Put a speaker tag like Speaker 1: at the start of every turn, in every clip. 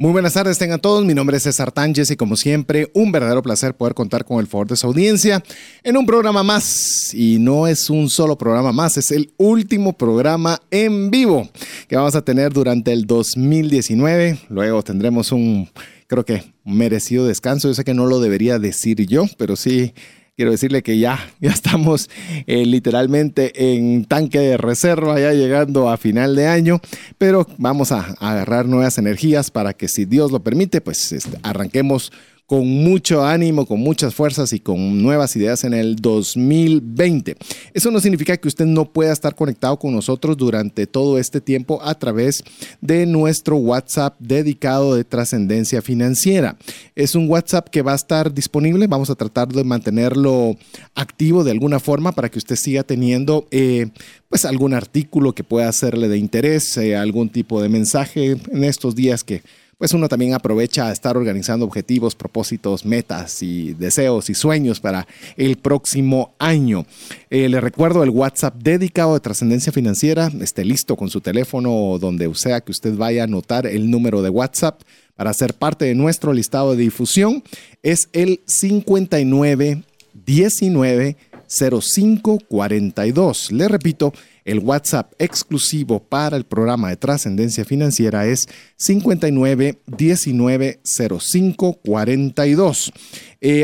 Speaker 1: Muy buenas tardes, tengan todos. Mi nombre es César Tánchez y como siempre, un verdadero placer poder contar con el favor de su audiencia en un programa más. Y no es un solo programa más, es el último programa en vivo que vamos a tener durante el 2019. Luego tendremos un, creo que, merecido descanso. Yo sé que no lo debería decir yo, pero sí quiero decirle que ya, ya estamos eh, literalmente en tanque de reserva, ya llegando a final de año, pero vamos a, agarrar nuevas energías para que si Dios lo permite, pues este, arranquemos con mucho ánimo, con muchas fuerzas y con nuevas ideas en el 2020. Eso no significa que usted no pueda estar conectado con nosotros durante todo este tiempo a través de nuestro WhatsApp dedicado de trascendencia financiera. Es un WhatsApp que va a estar disponible, vamos a tratar de mantenerlo activo de alguna forma para que usted siga teniendo... Eh, pues algún artículo que pueda hacerle de interés, eh, algún tipo de mensaje en estos días que pues uno también aprovecha a estar organizando objetivos, propósitos, metas y deseos y sueños para el próximo año. Eh, le recuerdo el WhatsApp dedicado de trascendencia financiera. Esté listo con su teléfono donde sea que usted vaya a anotar el número de WhatsApp para ser parte de nuestro listado de difusión. Es el 59 19 05 42. Le repito, el WhatsApp exclusivo para el programa de trascendencia financiera es 59 19 05 42.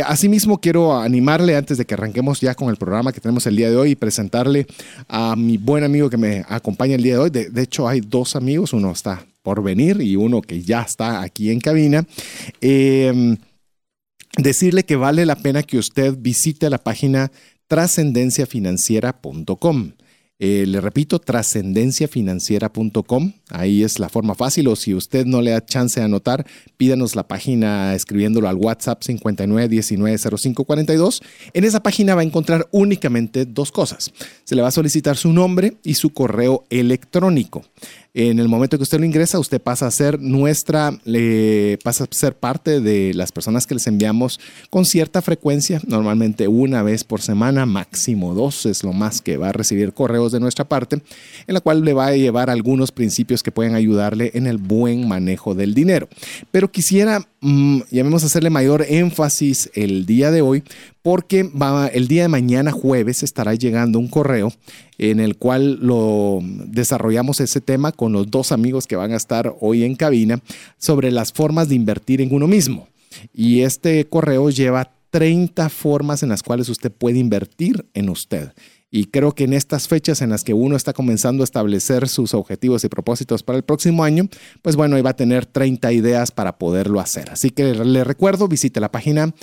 Speaker 1: asimismo, quiero animarle antes de que arranquemos ya con el programa que tenemos el día de hoy y presentarle a mi buen amigo que me acompaña el día de hoy. De, hecho, hay dos amigos, uno está por venir y uno que ya está aquí en cabina. Em, decirle que vale la pena que usted visite la página trascendenciafinanciera.com. Eh, le repito, trascendenciafinanciera.com. Ahí es la forma fácil. O si usted no le da chance de anotar, pídanos la página escribiéndolo al WhatsApp 59190542. En esa página va a encontrar únicamente dos cosas. Se le va a solicitar su nombre y su correo electrónico. En el momento que usted lo ingresa, usted pasa a ser nuestra, pasa a ser parte de las personas que les enviamos con cierta frecuencia, normalmente una vez por semana, máximo dos es lo más que va a recibir correos de nuestra parte, en la cual le va a llevar algunos principios que pueden ayudarle en el buen manejo del dinero. Pero quisiera, mmm, llamemos a hacerle mayor énfasis el día de hoy, porque va, el día de mañana jueves estará llegando un correo en el cual lo desarrollamos ese tema con los dos amigos que van a estar hoy en cabina sobre las formas de invertir en uno mismo. Y este correo lleva 30 formas en las cuales usted puede invertir en usted. Y creo que en estas fechas en las que uno está comenzando a establecer sus objetivos y propósitos para el próximo año, pues bueno, iba a tener 30 ideas para poderlo hacer. Así que le recuerdo, visite la página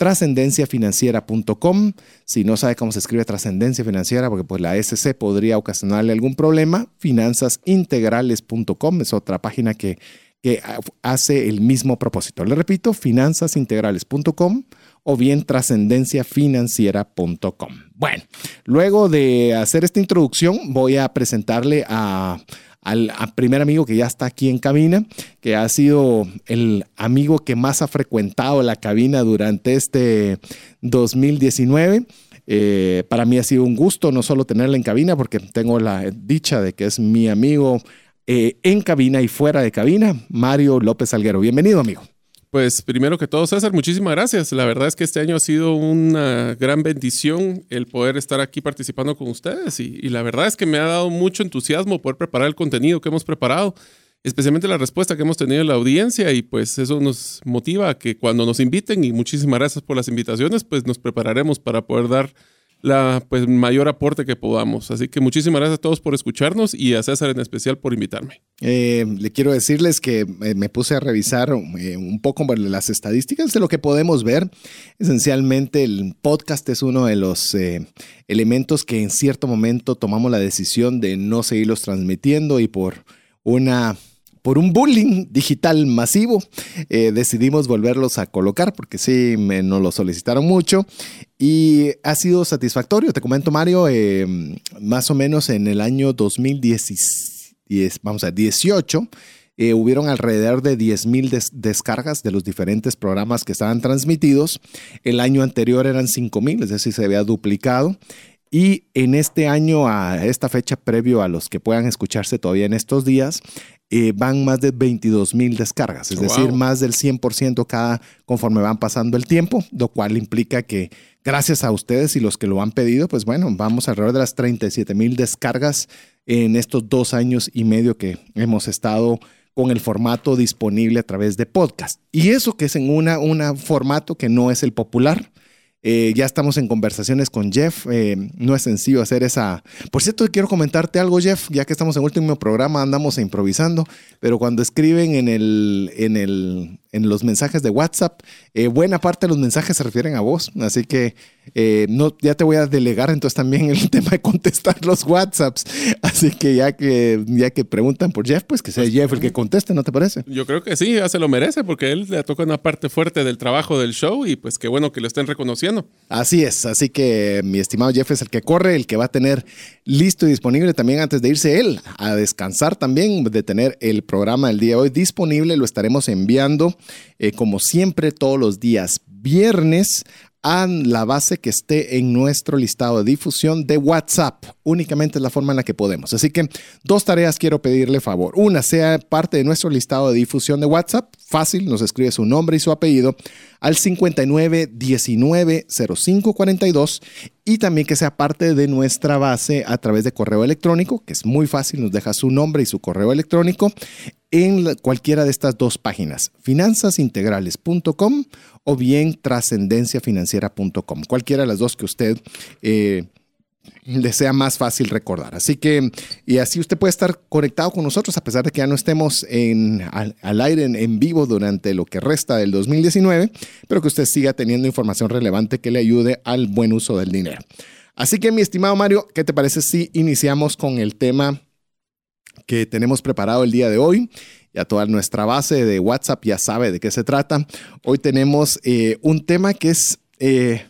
Speaker 1: trascendenciafinanciera.com. Si no sabe cómo se escribe trascendencia financiera, porque pues la SC podría ocasionarle algún problema, finanzasintegrales.com es otra página que, que hace el mismo propósito. Le repito, finanzasintegrales.com o bien trascendenciafinanciera.com. Bueno, luego de hacer esta introducción, voy a presentarle a al, primer amigo que ya está aquí en cabina, que ha sido el amigo que más ha frecuentado la cabina durante este 2019. Eh, para mí ha sido un gusto no solo tenerla en cabina, porque tengo la dicha de que es mi amigo eh, en cabina y fuera de cabina, Mario López Alguero. Bienvenido, amigo.
Speaker 2: Pues primero que todo, César, muchísimas gracias. La verdad es que este año ha sido una gran bendición el poder estar aquí participando con ustedes y, la verdad es que me ha dado mucho entusiasmo poder preparar el contenido que hemos preparado, especialmente la respuesta que hemos tenido en la audiencia y pues eso nos motiva a que cuando nos inviten y muchísimas gracias por las invitaciones, pues nos prepararemos para poder dar la pues, mayor aporte que podamos. Así que muchísimas gracias a todos por escucharnos y a César en especial por invitarme.
Speaker 1: Eh, le quiero decirles que eh, me puse a revisar eh, un poco las estadísticas de lo que podemos ver. Esencialmente el podcast es uno de los elementos que en cierto momento tomamos la decisión de no seguirlos transmitiendo y por una por un bullying digital masivo, decidimos volverlos a colocar porque sí, me, nos lo solicitaron mucho y ha sido satisfactorio. Te comento, Mario, eh, más o menos en el año 2010, vamos a 18, eh, hubieron alrededor de 10.000 descargas de los diferentes programas que estaban transmitidos. El año anterior eran 5.000, es decir, se había duplicado. Y en este año, a esta fecha previo a los que puedan escucharse todavía en estos días, eh, van más de 22 mil descargas, es decir, más del 100% cada conforme van pasando el tiempo, lo cual implica que gracias a ustedes y los que lo han pedido, pues bueno, vamos alrededor de las 37 mil descargas en estos dos años y medio que hemos estado con el formato disponible a través de podcast. Y eso que es en un formato que no es el popular. Eh, ya estamos en conversaciones con Jeff. Eh, no es sencillo hacer esa. Por cierto, quiero comentarte algo, Jeff. Ya que estamos en último programa, andamos improvisando. Pero cuando escriben en, el, en, el, en los mensajes de WhatsApp, eh, buena parte de los mensajes se refieren a vos. Así que eh, no, ya te voy a delegar entonces también el tema de contestar los WhatsApps. Así que ya que, ya que preguntan por Jeff, pues que sea pues, Jeff el que conteste, ¿no te parece?
Speaker 2: Yo creo que sí, ya se lo merece porque él le toca una parte fuerte del trabajo del show y pues qué bueno que lo estén reconociendo.
Speaker 1: Así es, así que mi estimado Jeff es el que corre, el que va a tener listo y disponible también antes de irse él a descansar también, de tener el programa del día de hoy disponible. Lo estaremos enviando eh, como siempre todos los días viernes a la base que esté en nuestro listado de difusión de WhatsApp. Únicamente es la forma en la que podemos. Así que dos tareas quiero pedirle favor. Una, sea parte de nuestro listado de difusión de WhatsApp. Fácil, nos escribe su nombre y su apellido al 59 19 05 42 y también que sea parte de nuestra base a través de correo electrónico, que es muy fácil, nos deja su nombre y su correo electrónico en cualquiera de estas dos páginas, finanzasintegrales.com o bien trascendenciafinanciera.com, cualquiera de las dos que usted eh, le sea más fácil recordar. Así que, y así usted puede estar conectado con nosotros a pesar de que ya no estemos en, al, aire en, vivo durante lo que resta del 2019, pero que usted siga teniendo información relevante que le ayude al buen uso del dinero. Así que, mi estimado Mario, ¿qué te parece si iniciamos con el tema que tenemos preparado el día de hoy? Ya toda nuestra base de WhatsApp ya sabe de qué se trata. Hoy tenemos eh, un tema que es... Eh,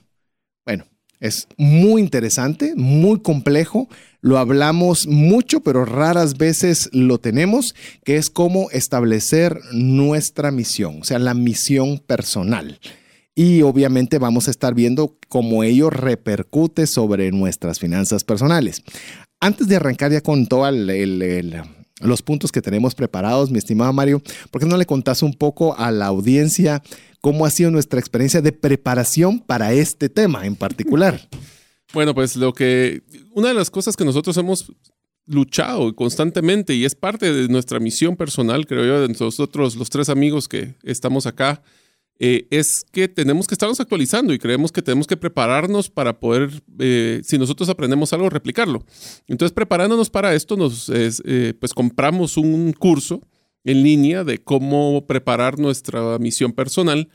Speaker 1: es muy interesante, muy complejo. Lo hablamos mucho, pero raras veces lo tenemos, que es cómo establecer nuestra misión, o sea, la misión personal. Y obviamente vamos a estar viendo cómo ello repercute sobre nuestras finanzas personales. Antes de arrancar ya con todos los puntos que tenemos preparados, mi estimado Mario, ¿por qué no le contás un poco a la audiencia cómo ha sido nuestra experiencia de preparación para este tema en particular.
Speaker 2: Bueno, pues lo que, una de las cosas que nosotros hemos luchado constantemente y es parte de nuestra misión personal, creo yo, de nosotros los tres amigos que estamos acá, eh, es que tenemos que estarnos actualizando y creemos que tenemos que prepararnos para poder, eh, si nosotros aprendemos algo, replicarlo. Entonces, preparándonos para esto, nos, eh, pues compramos un curso en línea de cómo preparar nuestra misión personal.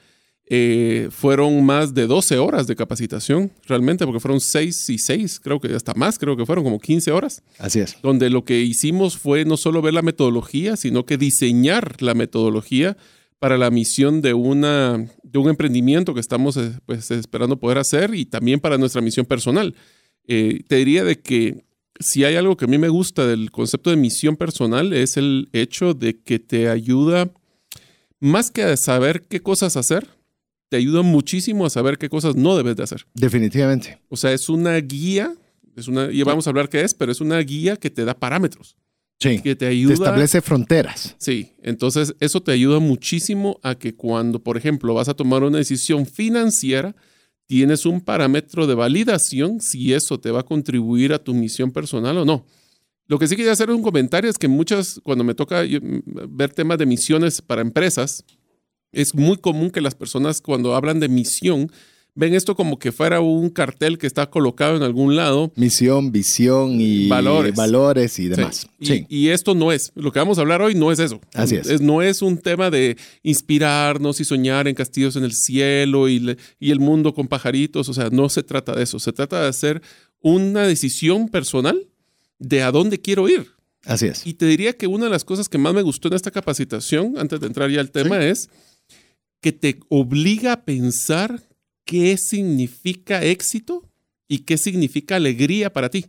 Speaker 2: Eh, fueron más de 12 horas de capacitación, realmente, porque fueron 6 y 6, creo que hasta más, creo que fueron como 15 horas.
Speaker 1: Así es.
Speaker 2: Donde lo que hicimos fue no solo ver la metodología, sino que diseñar la metodología para la misión de, una, de un emprendimiento que estamos eh, pues, esperando poder hacer y también para nuestra misión personal. Eh, te diría de que si hay algo que a mí me gusta del concepto de misión personal es el hecho de que te ayuda, más que a saber qué cosas hacer, te ayuda muchísimo a saber qué cosas no debes de hacer.
Speaker 1: Definitivamente.
Speaker 2: O sea, es una guía, es una, y vamos a hablar qué es, pero es una guía que te da parámetros.
Speaker 1: Sí.
Speaker 2: Que te ayuda.
Speaker 1: Te establece fronteras.
Speaker 2: Sí. Entonces, eso te ayuda muchísimo a que cuando, por ejemplo, vas a tomar una decisión financiera, tienes un parámetro de validación si eso te va a contribuir a tu misión personal o no. Lo que sí quería hacer un comentario es que muchas, cuando me toca ver temas de misiones para empresas, es muy común que las personas cuando hablan de misión ven esto como que fuera un cartel que está colocado en algún lado.
Speaker 1: Misión, visión y valores, valores y demás.
Speaker 2: Y, esto no es, lo que vamos a hablar hoy no es eso.
Speaker 1: Así es.
Speaker 2: no es un tema de inspirarnos y soñar en castillos en el cielo y, y el mundo con pajaritos. O sea, no se trata de eso. Se trata de hacer una decisión personal de a dónde quiero ir.
Speaker 1: Así es.
Speaker 2: Y te diría que una de las cosas que más me gustó en esta capacitación, antes de entrar ya al tema, es que te obliga a pensar qué significa éxito y qué significa alegría para ti.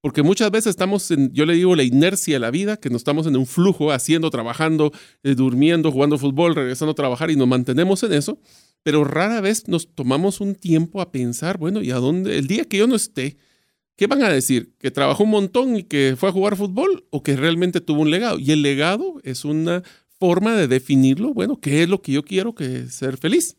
Speaker 2: Porque muchas veces estamos en, yo le digo, la inercia de la vida, que nos estamos en un flujo, haciendo, trabajando, eh, durmiendo, jugando fútbol, regresando a trabajar y nos mantenemos en eso, pero rara vez nos tomamos un tiempo a pensar, bueno, ¿y a dónde? El día que yo no esté, ¿qué van a decir? ¿Que trabajó un montón y que fue a jugar fútbol o que realmente tuvo un legado? Y el legado es una forma de definirlo, bueno, ¿qué es lo que yo quiero que ser feliz?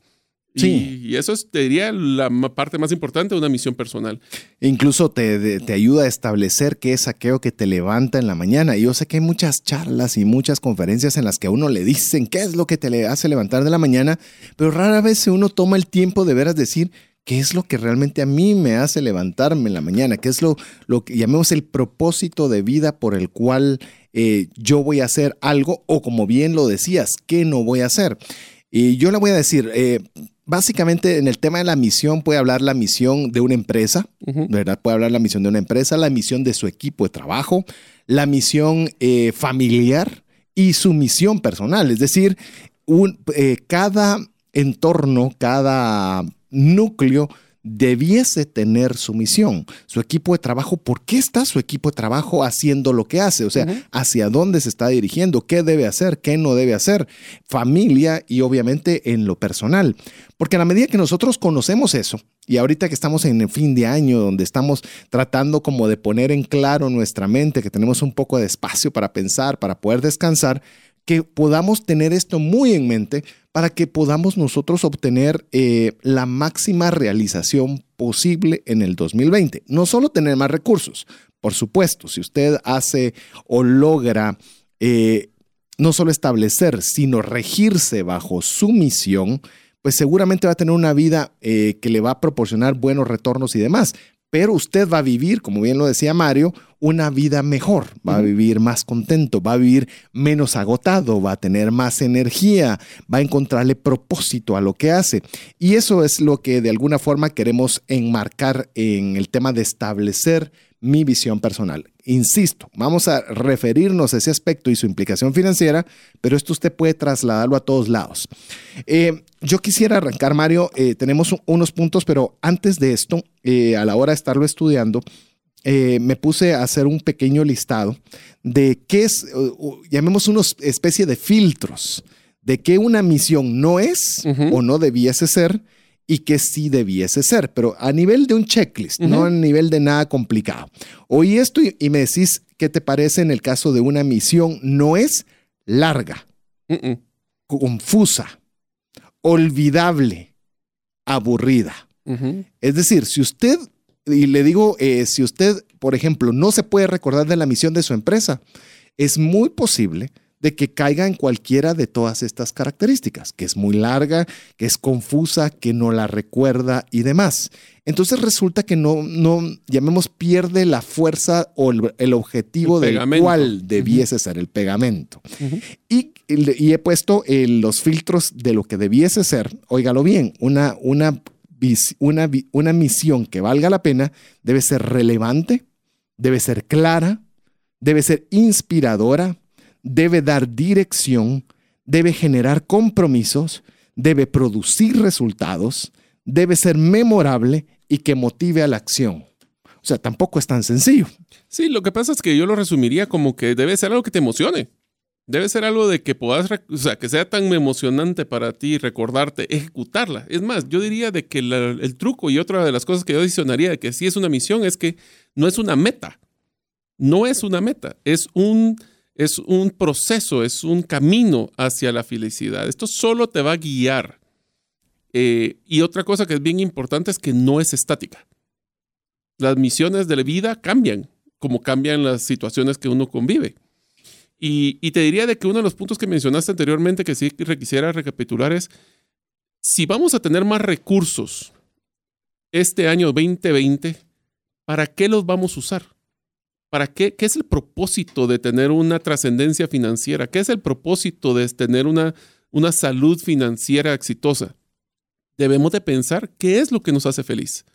Speaker 1: Sí.
Speaker 2: Y, eso es, te diría, la parte más importante de una misión personal.
Speaker 1: Incluso te, te, ayuda a establecer qué es aquello que te levanta en la mañana. Y yo sé que hay muchas charlas y muchas conferencias en las que a uno le dicen qué es lo que te le hace levantar de la mañana, pero rara vez uno toma el tiempo de veras decir qué es lo que realmente a mí me hace levantarme en la mañana, qué es lo, lo que llamemos el propósito de vida por el cual eh, yo voy a hacer algo o como bien lo decías, qué no voy a hacer. Y yo le voy a decir, eh, básicamente en el tema de la misión puede hablar la misión de una empresa, ¿verdad? Puede hablar la misión de una empresa, la misión de su equipo de trabajo, la misión eh, familiar y su misión personal. Es decir, eh, cada entorno, cada núcleo debiese tener su misión, su equipo de trabajo. ¿Por qué está su equipo de trabajo haciendo lo que hace? O sea, hacia dónde se está dirigiendo, qué debe hacer, qué no debe hacer, familia y obviamente en lo personal. Porque a la medida que nosotros conocemos eso, y ahorita que estamos en el fin de año, donde estamos tratando como de poner en claro nuestra mente, que tenemos un poco de espacio para pensar, para poder descansar, que podamos tener esto muy en mente para que podamos nosotros obtener eh, la máxima realización posible en el 2020. No solo tener más recursos, por supuesto, si usted hace o logra eh, no solo establecer, sino regirse bajo su misión, pues seguramente va a tener una vida eh, que le va a proporcionar buenos retornos y demás pero usted va a vivir, como bien lo decía Mario, una vida mejor, va a vivir más contento, va a vivir menos agotado, va a tener más energía, va a encontrarle propósito a lo que hace. Y eso es lo que de alguna forma queremos enmarcar en el tema de establecer mi visión personal. Insisto, vamos a referirnos a ese aspecto y su implicación financiera, pero esto usted puede trasladarlo a todos lados. Eh, yo quisiera arrancar, Mario, eh, tenemos unos puntos, pero antes de esto, eh, a la hora de estarlo estudiando, me puse a hacer un pequeño listado de qué es, llamemos una especie de filtros, de qué una misión no es o no debiese ser y que sí debiese ser, pero a nivel de un checklist, no a nivel de nada complicado. Oí esto y, me decís qué te parece en el caso de una misión no es larga, confusa, olvidable, aburrida. Es decir, si usted, y le digo, eh, si usted, por ejemplo, no se puede recordar de la misión de su empresa, es muy posible de que caiga en cualquiera de todas estas características, que es muy larga, que es confusa, que no la recuerda y demás. Entonces resulta que no, no llamemos, pierde la fuerza o el, objetivo del cual debiese ser el pegamento. y, y, he puesto eh, los filtros de lo que debiese ser, óigalo bien, una, una, una, una misión que valga la pena debe ser relevante, debe ser clara, debe ser inspiradora, debe dar dirección, debe generar compromisos, debe producir resultados, debe ser memorable y que motive a la acción. O sea, tampoco es tan sencillo.
Speaker 2: Sí, lo que pasa es que yo lo resumiría como que debe ser algo que te emocione. Debe ser algo de que puedas, o sea, que sea tan emocionante para ti recordarte, ejecutarla. Es más, yo diría de que el truco y otra de las cosas que yo adicionaría de que sí es una misión es que no es una meta. No es una meta, es un es un proceso, es un camino hacia la felicidad. Esto solo te va a guiar. Eh, y otra cosa que es bien importante es que no es estática. Las misiones de la vida cambian, como cambian las situaciones que uno convive. Y, y te diría de que uno de los puntos que mencionaste anteriormente que sí quisiera recapitular es, si vamos a tener más recursos este año 2020, ¿para qué los vamos a usar? ¿Para qué? ¿Qué es el propósito de tener una trascendencia financiera? ¿Qué es el propósito de tener una, una salud financiera exitosa? Debemos de pensar qué es lo que nos hace feliz,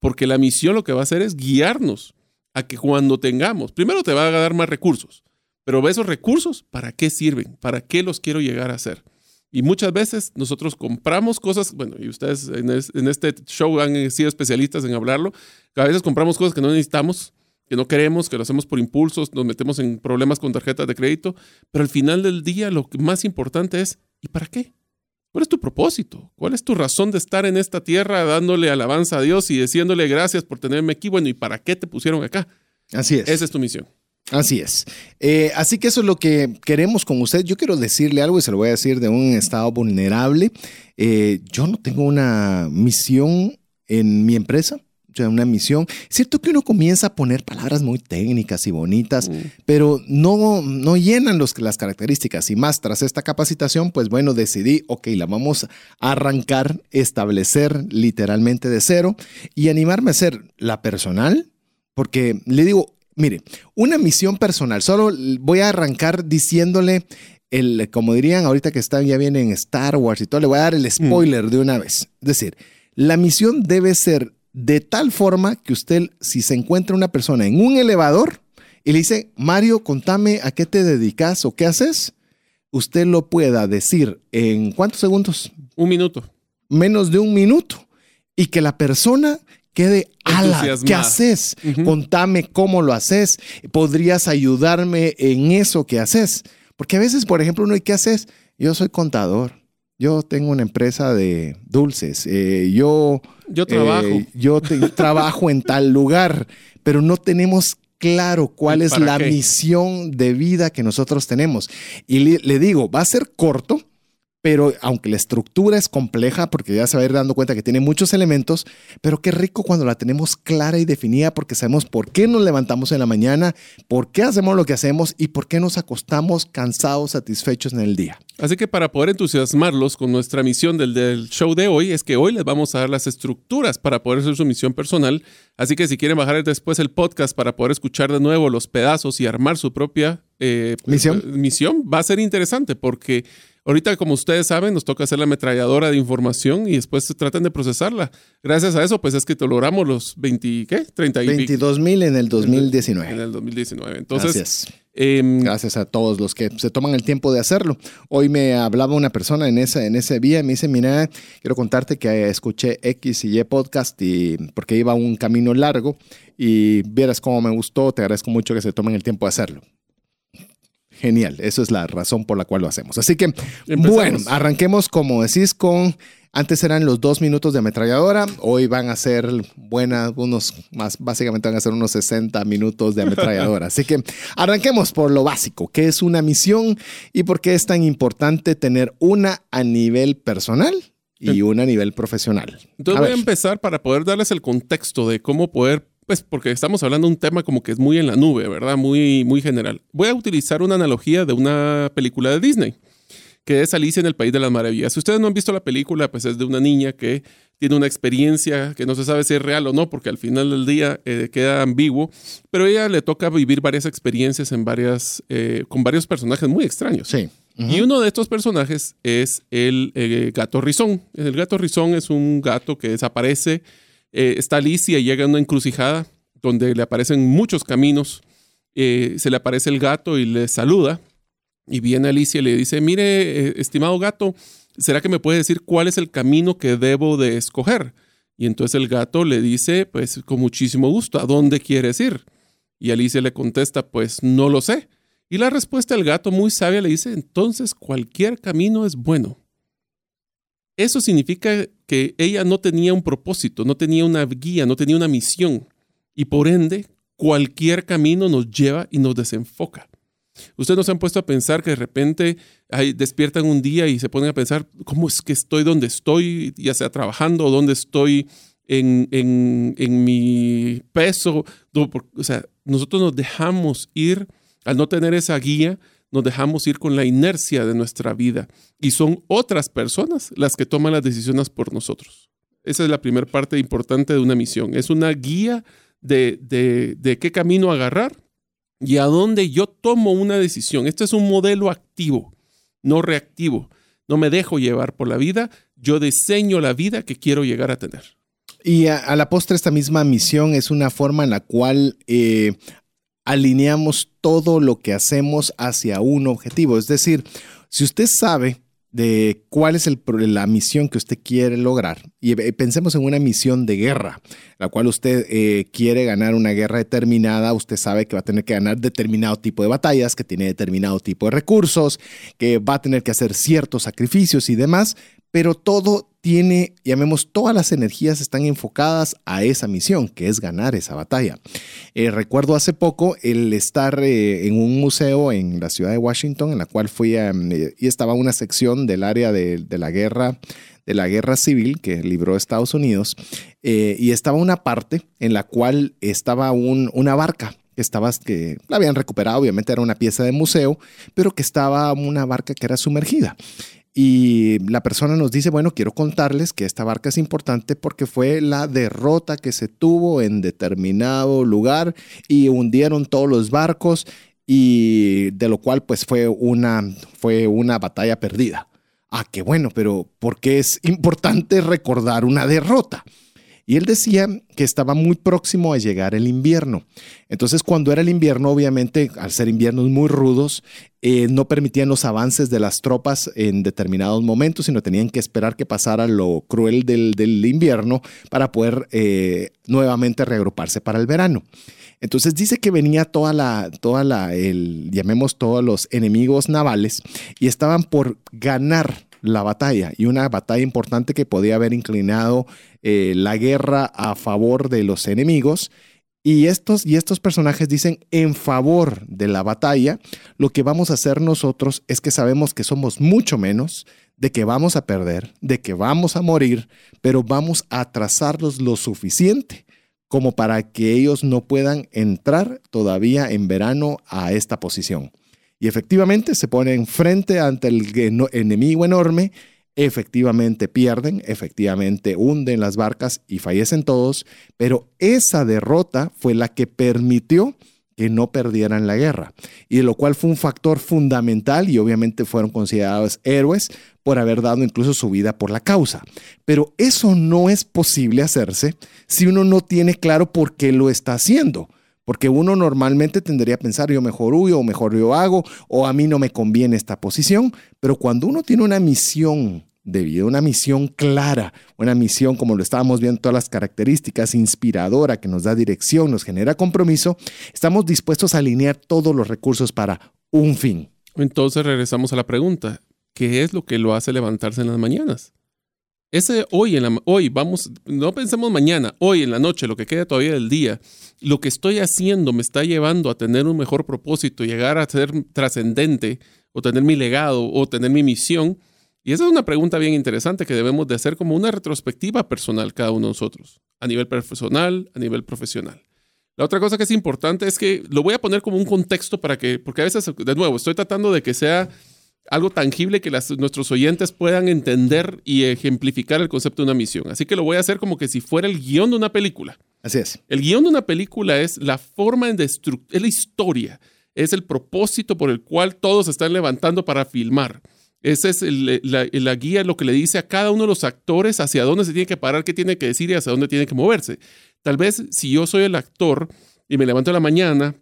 Speaker 2: porque la misión lo que va a hacer es guiarnos a que cuando tengamos, primero te va a dar más recursos, pero esos recursos, ¿para qué sirven? ¿Para qué los quiero llegar a hacer? Y muchas veces nosotros compramos cosas, bueno, y ustedes en, este show han sido especialistas en hablarlo, a veces compramos cosas que no necesitamos, que no queremos, que lo hacemos por impulsos, nos metemos en problemas con tarjetas de crédito, pero al final del día lo más importante es, ¿y para qué? ¿Cuál es tu propósito? ¿Cuál es tu razón de estar en esta tierra dándole alabanza a Dios y diciéndole gracias por tenerme aquí? Bueno, ¿y para qué te pusieron acá?
Speaker 1: Así es.
Speaker 2: Esa es tu misión.
Speaker 1: Así es. Eh, así que eso es lo que queremos con usted. Yo quiero decirle algo y se lo voy a decir de un estado vulnerable. Eh, yo no tengo una misión en mi empresa una misión. Cierto que uno comienza a poner palabras muy técnicas y bonitas, mm. pero no, no llenan los, las características. Y más tras esta capacitación, pues bueno, decidí, ok, la vamos a arrancar, establecer literalmente de cero y animarme a ser la personal, porque le digo, mire, una misión personal, solo voy a arrancar diciéndole el, como dirían ahorita que están, ya vienen Star Wars y todo, le voy a dar el mm. spoiler de una vez. Es decir, la misión debe ser de tal forma que usted, si se encuentra una persona en un elevador y le dice, Mario, contame a qué te dedicas o qué haces, usted lo pueda decir en cuántos segundos?
Speaker 2: Un minuto.
Speaker 1: Menos de un minuto. Y que la persona quede, ala, ¿qué haces? Contame cómo lo haces. ¿Podrías ayudarme en eso que haces? Porque a veces, por ejemplo, uno, ¿qué haces? Yo soy contador. Yo tengo una empresa de dulces. Eh, yo,
Speaker 2: yo trabajo. Eh,
Speaker 1: yo trabajo en tal lugar, pero no tenemos claro cuál es la misión de vida que nosotros tenemos. Y le digo, va a ser corto, pero aunque la estructura es compleja, porque ya se va a ir dando cuenta que tiene muchos elementos, pero qué rico cuando la tenemos clara y definida porque sabemos por qué nos levantamos en la mañana, por qué hacemos lo que hacemos y por qué nos acostamos cansados, satisfechos en el día.
Speaker 2: Así que para poder entusiasmarlos con nuestra misión del, del, show de hoy es que hoy les vamos a dar las estructuras para poder hacer su misión personal. Así que si quieren bajar después el podcast para poder escuchar de nuevo los pedazos y armar su propia
Speaker 1: eh, misión,
Speaker 2: misión, va a ser interesante porque Ahorita, como ustedes saben, nos toca hacer la ametralladora de información y después tratan de procesarla. Gracias a eso, pues es que logramos los 20, ¿qué?
Speaker 1: 30 y 22 mil en el 2019.
Speaker 2: En el 2019. Entonces,
Speaker 1: Gracias. Em, Gracias a todos los que se toman el tiempo de hacerlo. Hoy me hablaba una persona en ese, en ese día y me dice, mira, quiero contarte que escuché X y Y podcast y, porque iba un camino largo y vieras cómo me gustó, te agradezco mucho que se tomen el tiempo de hacerlo. Genial, eso es la razón por la cual lo hacemos. Así que, bueno, arranquemos como decís con, antes eran los dos minutos de ametralladora, hoy van a ser buenas, unos más, básicamente van a ser unos 60 minutos de ametralladora. Así que arranquemos por lo básico, ¿qué es una misión y por qué es tan importante tener una a nivel personal y una a nivel profesional?
Speaker 2: Entonces voy a empezar para poder darles el contexto de cómo poder pues porque estamos hablando de un tema como que es muy en la nube, ¿verdad? Muy, muy general. Voy a utilizar una analogía de una película de Disney, que es Alicia en el País de las Maravillas. Si ustedes no han visto la película, pues es de una niña que tiene una experiencia que no se sabe si es real o no, porque al final del día eh, queda ambiguo, pero ella le toca vivir varias experiencias en varias, eh, con varios personajes muy extraños.
Speaker 1: Sí.
Speaker 2: Y uno de estos personajes es el eh, gato rizón. El gato rizón es un gato que desaparece eh, está Alicia y llega a una encrucijada donde le aparecen muchos caminos. Eh, se le aparece el gato y le saluda. Y viene Alicia y le dice, mire, eh, estimado gato, ¿será que me puede decir cuál es el camino que debo de escoger? Y entonces el gato le dice, pues con muchísimo gusto, ¿a dónde quieres ir? Y Alicia le contesta, pues no lo sé. Y la respuesta del gato muy sabia le dice, entonces cualquier camino es bueno. Eso significa que ella no tenía un propósito, no tenía una guía, no tenía una misión. Y por ende, cualquier camino nos lleva y nos desenfoca. Ustedes nos han puesto a pensar que de repente despiertan un día y se ponen a pensar, ¿cómo es que estoy donde estoy, ya sea trabajando o donde estoy en, en mi peso? O sea, nosotros nos dejamos ir al no tener esa guía, nos dejamos ir con la inercia de nuestra vida y son otras personas las que toman las decisiones por nosotros. Esa es la primera parte importante de una misión. Es una guía de, de, qué camino agarrar y a dónde yo tomo una decisión. Este es un modelo activo, no reactivo. No me dejo llevar por la vida, yo diseño la vida que quiero llegar a tener.
Speaker 1: Y a, la postre esta misma misión es una forma en la cual eh, alineamos todo lo que hacemos hacia un objetivo. Es decir, si usted sabe de cuál es la misión que usted quiere lograr. Y eh, pensemos en una misión de guerra, la cual usted eh, quiere ganar una guerra determinada, usted sabe que va a tener que ganar determinado tipo de batallas, que tiene determinado tipo de recursos, que va a tener que hacer ciertos sacrificios y demás, pero todo tiene, llamemos, todas las energías están enfocadas a esa misión, que es ganar esa batalla. Eh, recuerdo hace poco el estar eh, en un museo en la ciudad de Washington, en la cual fui a, eh, y estaba una sección del área de, la guerra de la guerra civil que libró Estados Unidos, y estaba una parte en la cual estaba un, una barca que estaba, que la habían recuperado, obviamente era una pieza de museo, pero que estaba una barca que era sumergida. Y la persona nos dice, bueno, quiero contarles que esta barca es importante porque fue la derrota que se tuvo en determinado lugar y hundieron todos los barcos y de lo cual pues fue una, fue una batalla perdida. Ah, qué bueno, pero ¿por qué es importante recordar una derrota? Y él decía que estaba muy próximo a llegar el invierno. Entonces, cuando era el invierno, obviamente, al ser inviernos muy rudos, eh, no permitían los avances de las tropas en determinados momentos, sino tenían que esperar que pasara lo cruel del, invierno para poder eh, nuevamente reagruparse para el verano. Entonces dice que venía toda la, toda la, el, llamemos todos los enemigos navales y estaban por ganar la batalla y una batalla importante que podía haber inclinado eh, la guerra a favor de los enemigos. Y estos, y estos personajes dicen en favor de la batalla, lo que vamos a hacer nosotros es que sabemos que somos mucho menos, de que vamos a perder, de que vamos a morir, pero vamos a trazarlos lo suficiente como para que ellos no puedan entrar todavía en verano a esta posición. Y efectivamente se ponen frente ante el enemigo enorme, efectivamente pierden, efectivamente hunden las barcas y fallecen todos, pero esa derrota fue la que permitió que no perdieran la guerra, y de lo cual fue un factor fundamental y obviamente fueron considerados héroes por haber dado incluso su vida por la causa. Pero eso no es posible hacerse si uno no tiene claro por qué lo está haciendo. Porque uno normalmente tendría a pensar, yo mejor huyo o mejor yo hago, o a mí no me conviene esta posición. Pero cuando uno tiene una misión de vida, una misión clara, una misión como lo estábamos viendo, todas las características, inspiradora, que nos da dirección, nos genera compromiso, estamos dispuestos a alinear todos los recursos para un fin.
Speaker 2: Entonces regresamos a la pregunta, ¿qué es lo que lo hace levantarse en las mañanas? Ese hoy, en la, hoy, vamos, no pensemos mañana, hoy en la noche, lo que queda todavía del día, lo que estoy haciendo me está llevando a tener un mejor propósito, llegar a ser trascendente, o tener mi legado, o tener mi misión. Y esa es una pregunta bien interesante que debemos de hacer como una retrospectiva personal cada uno de nosotros, a nivel personal, a nivel profesional. La otra cosa que es importante es que lo voy a poner como un contexto para que, porque a veces, de nuevo, estoy tratando de que sea algo tangible que nuestros oyentes puedan entender y ejemplificar el concepto de una misión. Así que lo voy a hacer como que si fuera el guion de una película.
Speaker 1: Así es.
Speaker 2: El guion de una película es la forma en es la historia, es el propósito por el cual todos están levantando para filmar. Esa es la, la, guía, lo que le dice a cada uno de los actores hacia dónde se tiene que parar, qué tiene que decir y hacia dónde tiene que moverse. Tal vez si yo soy el actor y me levanto en la mañana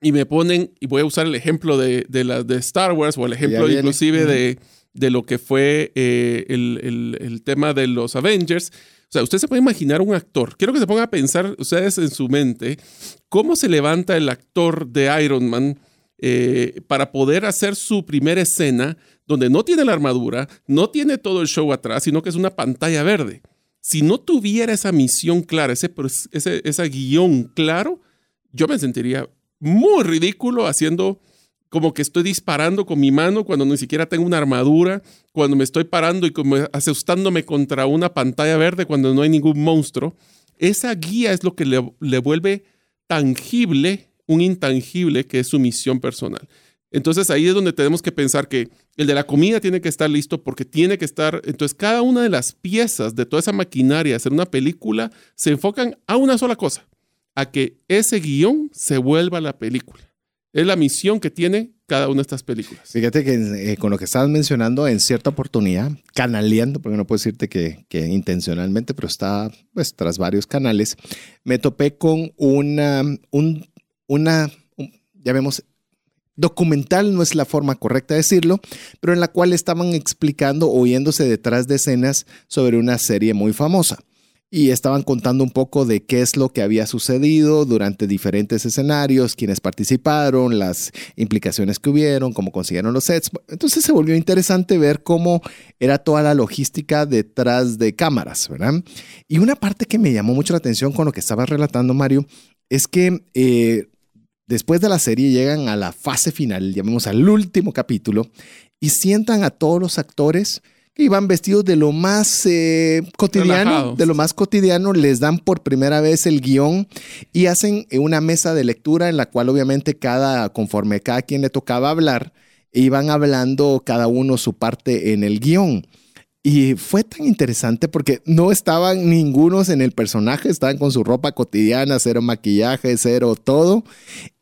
Speaker 2: y me ponen, y voy a usar el ejemplo de, de, la, de Star Wars o el ejemplo inclusive de, de, lo que fue eh, el, el, el, tema de los Avengers. O sea, usted se puede imaginar un actor. Quiero que se pongan a pensar ustedes en su mente cómo se levanta el actor de Iron Man eh, para poder hacer su primera escena donde no tiene la armadura, no tiene todo el show atrás, sino que es una pantalla verde. Si no tuviera esa misión clara, ese, ese, ese guion claro, yo me sentiría muy ridículo haciendo como que estoy disparando con mi mano cuando ni siquiera tengo una armadura, cuando me estoy parando y como asustándome contra una pantalla verde cuando no hay ningún monstruo. Esa guía es lo que le, le vuelve tangible un intangible que es su misión personal. Entonces ahí es donde tenemos que pensar que el de la comida tiene que estar listo porque tiene que estar, entonces cada una de las piezas de toda esa maquinaria, hacer una película, se enfocan a una sola cosa, a que ese guion se vuelva la película. es la misión que tiene cada una de estas películas.
Speaker 1: Fíjate que eh, con lo que estabas mencionando, en cierta oportunidad, canaleando, porque no puedo decirte que, que intencionalmente, pero está pues tras varios canales, me topé con una, un, una, un- ya vemos, documental no es la forma correcta de decirlo, pero en la cual estaban explicando o yéndose detrás de escenas sobre una serie muy famosa. Y estaban contando un poco de qué es lo que había sucedido durante diferentes escenarios, quienes participaron, las implicaciones que hubieron, cómo consiguieron los sets. Entonces se volvió interesante ver cómo era toda la logística detrás de cámaras, ¿verdad? Y una parte que me llamó mucho la atención con lo que estabas relatando, Mario, es que eh, después de la serie llegan a la fase final, llamemos al último capítulo, y sientan a todos los actores que iban vestidos de lo más eh, cotidiano, de lo más cotidiano, les dan por primera vez el guion y hacen eh, una mesa de lectura en la cual obviamente cada, conforme cada quien le tocaba hablar, iban hablando cada uno su parte en el guion. Y fue tan interesante porque no estaban ningunos en el personaje, estaban con su ropa cotidiana, cero maquillaje, cero todo.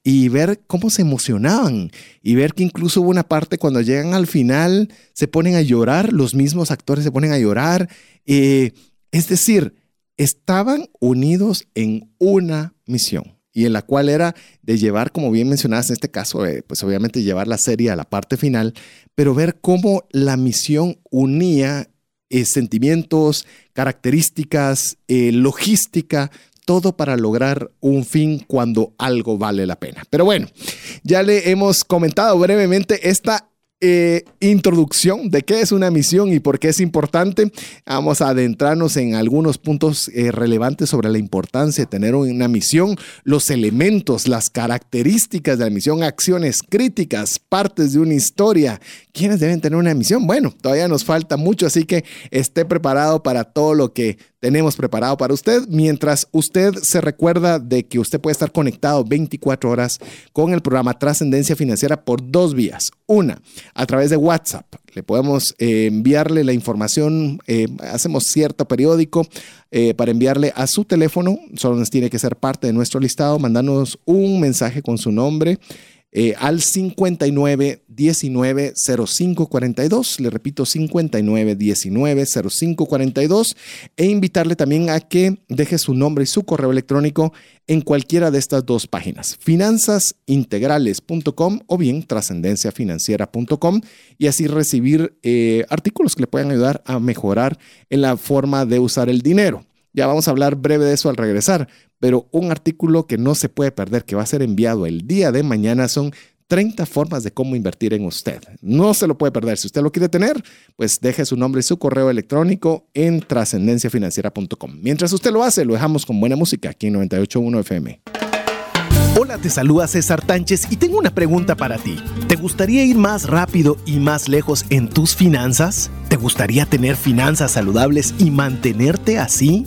Speaker 1: Y ver cómo se emocionaban. Y ver que incluso hubo una parte cuando llegan al final, se ponen a llorar, los mismos actores se ponen a llorar. Eh, es decir, estaban unidos en una misión y en la cual era de llevar, como bien mencionadas en este caso, eh, pues obviamente llevar la serie a la parte final, pero ver cómo la misión unía eh, sentimientos, características, eh, logística, todo para lograr un fin cuando algo vale la pena. Pero bueno, ya le hemos comentado brevemente esta eh, introducción de qué es una misión y por qué es importante. Vamos a adentrarnos en algunos puntos eh, relevantes sobre la importancia de tener una misión, los elementos, las características de la misión, acciones críticas, partes de una historia. ¿Quiénes deben tener una misión? Bueno, todavía nos falta mucho, así que esté preparado para todo lo que tenemos preparado para usted, mientras usted se recuerda de que usted puede estar conectado 24 horas con el programa Trascendencia Financiera por dos vías. Una, a través de WhatsApp. Le podemos eh, enviarle la información, eh, hacemos cierto periódico eh, para enviarle a su teléfono, solo nos tiene que ser parte de nuestro listado, mandarnos un mensaje con su nombre. Eh, al 59 19 05 42. Le repito, 59 19 05 42. E invitarle también a que deje su nombre y su correo electrónico en cualquiera de estas dos páginas, finanzasintegrales.com o bien trascendenciafinanciera.com y así recibir eh, artículos que le puedan ayudar a mejorar en la forma de usar el dinero. Ya vamos a hablar breve de eso al regresar, pero un artículo que no se puede perder, que va a ser enviado el día de mañana, son 30 formas de cómo invertir en usted. No se lo puede perder. Si usted lo quiere tener, pues deje su nombre y su correo electrónico en trascendenciafinanciera.com. Mientras usted lo hace, lo dejamos con buena música aquí en 98.1 FM.
Speaker 3: Hola, te saluda César Tánchez y tengo una pregunta para ti. ¿Te gustaría ir más rápido y más lejos en tus finanzas? ¿Te gustaría tener finanzas saludables y mantenerte así?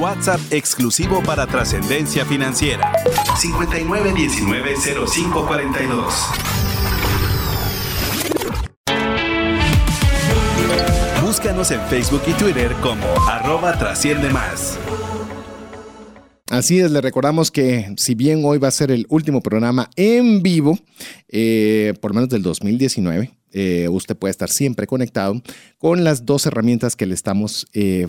Speaker 4: WhatsApp exclusivo para trascendencia financiera. 59190542. Búscanos en Facebook y Twitter como arroba trasciende más.
Speaker 1: Así es, le recordamos que si bien hoy va a ser el último programa en vivo, eh, por menos del 2019, eh, usted puede estar siempre conectado con las dos herramientas que le estamos eh,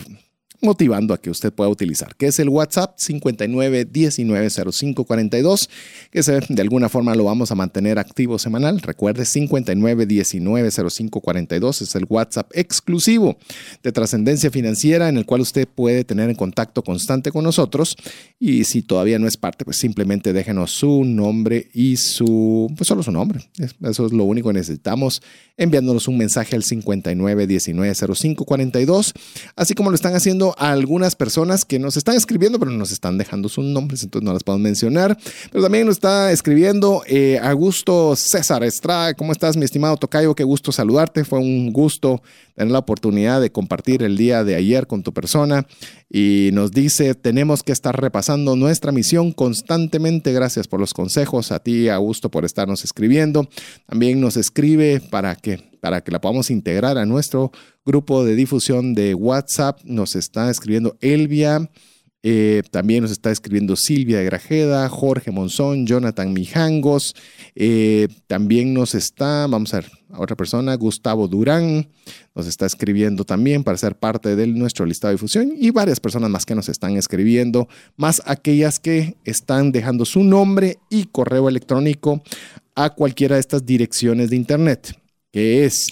Speaker 1: motivando a que usted pueda utilizar, que es el WhatsApp 59190542, que de alguna forma lo vamos a mantener activo semanal. Recuerde, 59190542 es el WhatsApp exclusivo de trascendencia financiera en el cual usted puede tener en contacto constante con nosotros y si todavía no es parte, pues simplemente déjenos su nombre y su, pues solo su nombre. Eso es lo único que necesitamos, enviándonos un mensaje al 59190542, así como lo están haciendo a algunas personas que nos están escribiendo, pero nos están dejando sus nombres, entonces no las podemos mencionar. Pero también nos está escribiendo eh, Augusto César Estrada. ¿Cómo estás, mi estimado Tocayo? Qué gusto saludarte. Fue un gusto tener la oportunidad de compartir el día de ayer con tu persona. Y nos dice, tenemos que estar repasando nuestra misión constantemente. Gracias por los consejos. A ti, Augusto, por estarnos escribiendo. También nos escribe para que para que la podamos integrar a nuestro grupo de difusión de WhatsApp. Nos está escribiendo Elvia, eh, también nos está escribiendo Silvia Grajeda, Jorge Monzón, Jonathan Mijangos. Eh, también nos está, vamos a ver, otra persona, Gustavo Durán, nos está escribiendo también para ser parte de nuestro listado de difusión y varias personas más que nos están escribiendo, más aquellas que están dejando su nombre y correo electrónico a cualquiera de estas direcciones de internet que es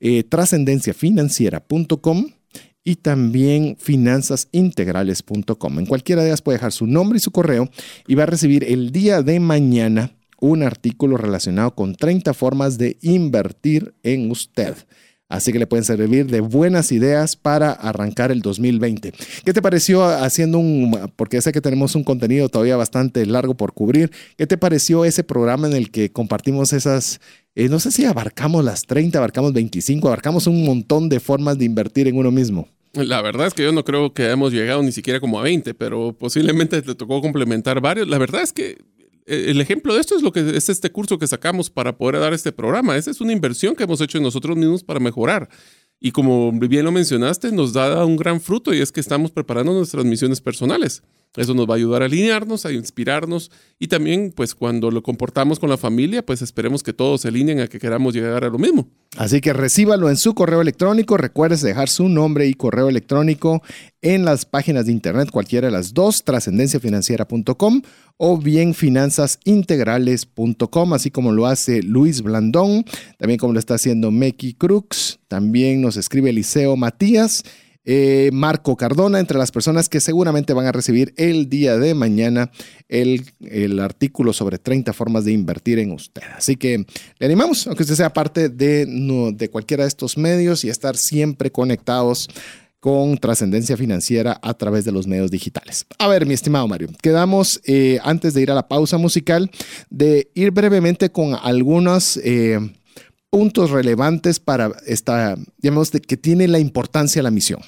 Speaker 1: eh, trascendenciafinanciera.com y también finanzasintegrales.com. En cualquiera de ellas puede dejar su nombre y su correo y va a recibir el día de mañana un artículo relacionado con 30 formas de invertir en usted. Así que le pueden servir de buenas ideas para arrancar el 2020. ¿Qué te pareció haciendo un, porque sé que tenemos un contenido todavía bastante largo por cubrir, ¿qué te pareció ese programa en el que compartimos esas, eh, no sé si abarcamos las 30, abarcamos 25, abarcamos un montón de formas de invertir en uno mismo?
Speaker 2: La verdad es que yo no creo que hemos llegado ni siquiera como a 20, pero posiblemente te tocó complementar varios. La verdad es que el ejemplo de esto es lo que es este curso que sacamos para poder dar este programa. Esa es una inversión que hemos hecho en nosotros mismos para mejorar. Y como bien lo mencionaste, nos da un gran fruto y es que estamos preparando nuestras misiones personales. Eso nos va a ayudar a alinearnos, a inspirarnos y también, pues cuando lo comportamos con la familia, pues esperemos que todos se alineen a que queramos llegar a lo mismo.
Speaker 1: Así que recíbalo en su correo electrónico. Recuerde dejar su nombre y correo electrónico en las páginas de internet, cualquiera de las dos, trascendenciafinanciera.com o bien finanzasintegrales.com, así como lo hace Luis Blandón, también como lo está haciendo Meki Crux, también nos escribe Eliseo Matías eh, Marco Cardona, entre las personas que seguramente van a recibir el día de mañana el, artículo sobre 30 formas de invertir en usted. Así que le animamos, aunque usted sea parte de, de cualquiera de estos medios y estar siempre conectados con trascendencia financiera a través de los medios digitales. A ver, mi estimado Mario, quedamos eh, antes de ir a la pausa musical de ir brevemente con algunos eh, puntos relevantes para esta, digamos, de que tiene la importancia la misión?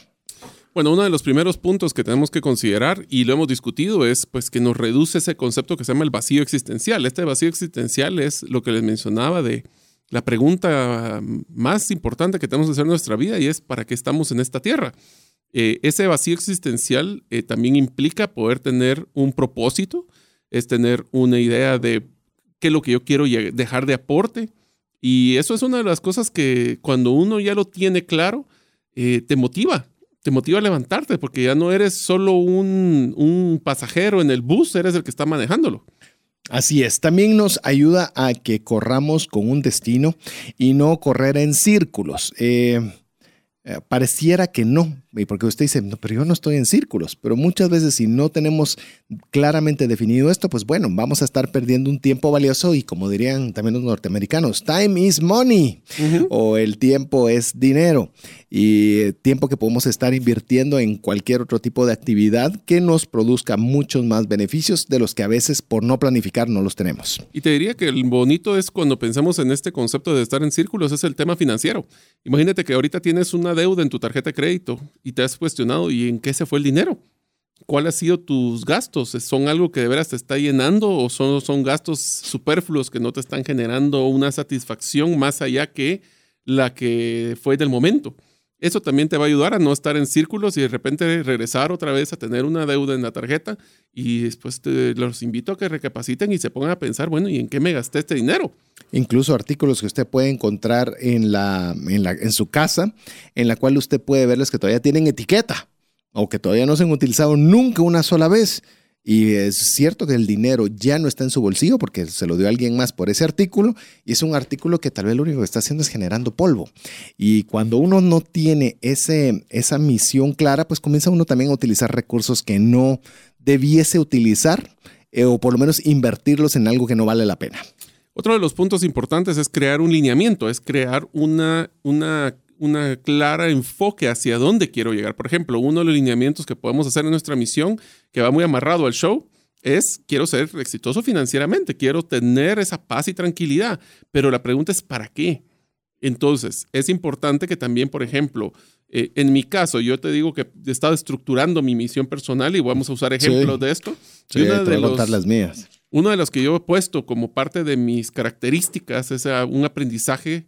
Speaker 2: Bueno, uno de los primeros puntos que tenemos que considerar, y lo hemos discutido, es pues que nos reduce ese concepto que se llama el vacío existencial. Este vacío existencial es lo que les mencionaba de la pregunta más importante que tenemos que hacer en nuestra vida y es ¿para qué estamos en esta tierra? Eh, ese vacío existencial eh, también implica poder tener un propósito, es tener una idea de qué es lo que yo quiero dejar de aporte, y eso es una de las cosas que cuando uno ya lo tiene claro, eh, te motiva, te motiva a levantarte, porque ya no eres solo un, un, pasajero en el bus, eres el que está manejándolo.
Speaker 1: Así es, también nos ayuda a que corramos con un destino y no correr en círculos. Eh, eh, pareciera que no, porque usted dice, no, pero yo no estoy en círculos, pero muchas veces si no tenemos claramente definido esto, pues bueno, vamos a estar perdiendo un tiempo valioso y como dirían también los norteamericanos, time is money o el tiempo es dinero y tiempo que podemos estar invirtiendo en cualquier otro tipo de actividad que nos produzca muchos más beneficios de los que a veces por no planificar no los tenemos.
Speaker 2: Y te diría que el bonito es cuando pensamos en este concepto de estar en círculos, es el tema financiero. Imagínate que ahorita tienes una deuda en tu tarjeta de crédito y te has cuestionado y en qué se fue el dinero. ¿Cuáles han sido tus gastos? ¿Son algo que de veras te está llenando o son, son gastos superfluos que no te están generando una satisfacción más allá que la que fue del momento? Eso también te va a ayudar a no estar en círculos y de repente regresar otra vez a tener una deuda en la tarjeta. Y después te, los invito a que recapaciten y se pongan a pensar, bueno, ¿y en qué me gasté este dinero?
Speaker 1: Incluso artículos que usted puede encontrar en, la, en, la, en su casa, en la cual usted puede verles que todavía tienen etiqueta o que todavía no se han utilizado nunca una sola vez y es cierto que el dinero ya no está en su bolsillo porque se lo dio alguien más por ese artículo y es un artículo que tal vez lo único que está haciendo es generando polvo. Y cuando uno no tiene ese, esa misión clara, pues comienza uno también a utilizar recursos que no debiese utilizar eh, o por lo menos invertirlos en algo que no vale la pena.
Speaker 2: Otro de los puntos importantes es crear un lineamiento, es crear una, una una clara enfoque hacia dónde quiero llegar. Por ejemplo, uno de los lineamientos que podemos hacer en nuestra misión, que va muy amarrado al show, es quiero ser exitoso financieramente, quiero tener esa paz y tranquilidad, pero la pregunta es ¿para qué? Entonces, es importante que también, por ejemplo, eh, en mi caso, yo te digo que he estado estructurando mi misión personal y vamos a usar ejemplos de esto.
Speaker 1: Sí, una de contar las mías.
Speaker 2: Uno de los que yo he puesto como parte de mis características es un aprendizaje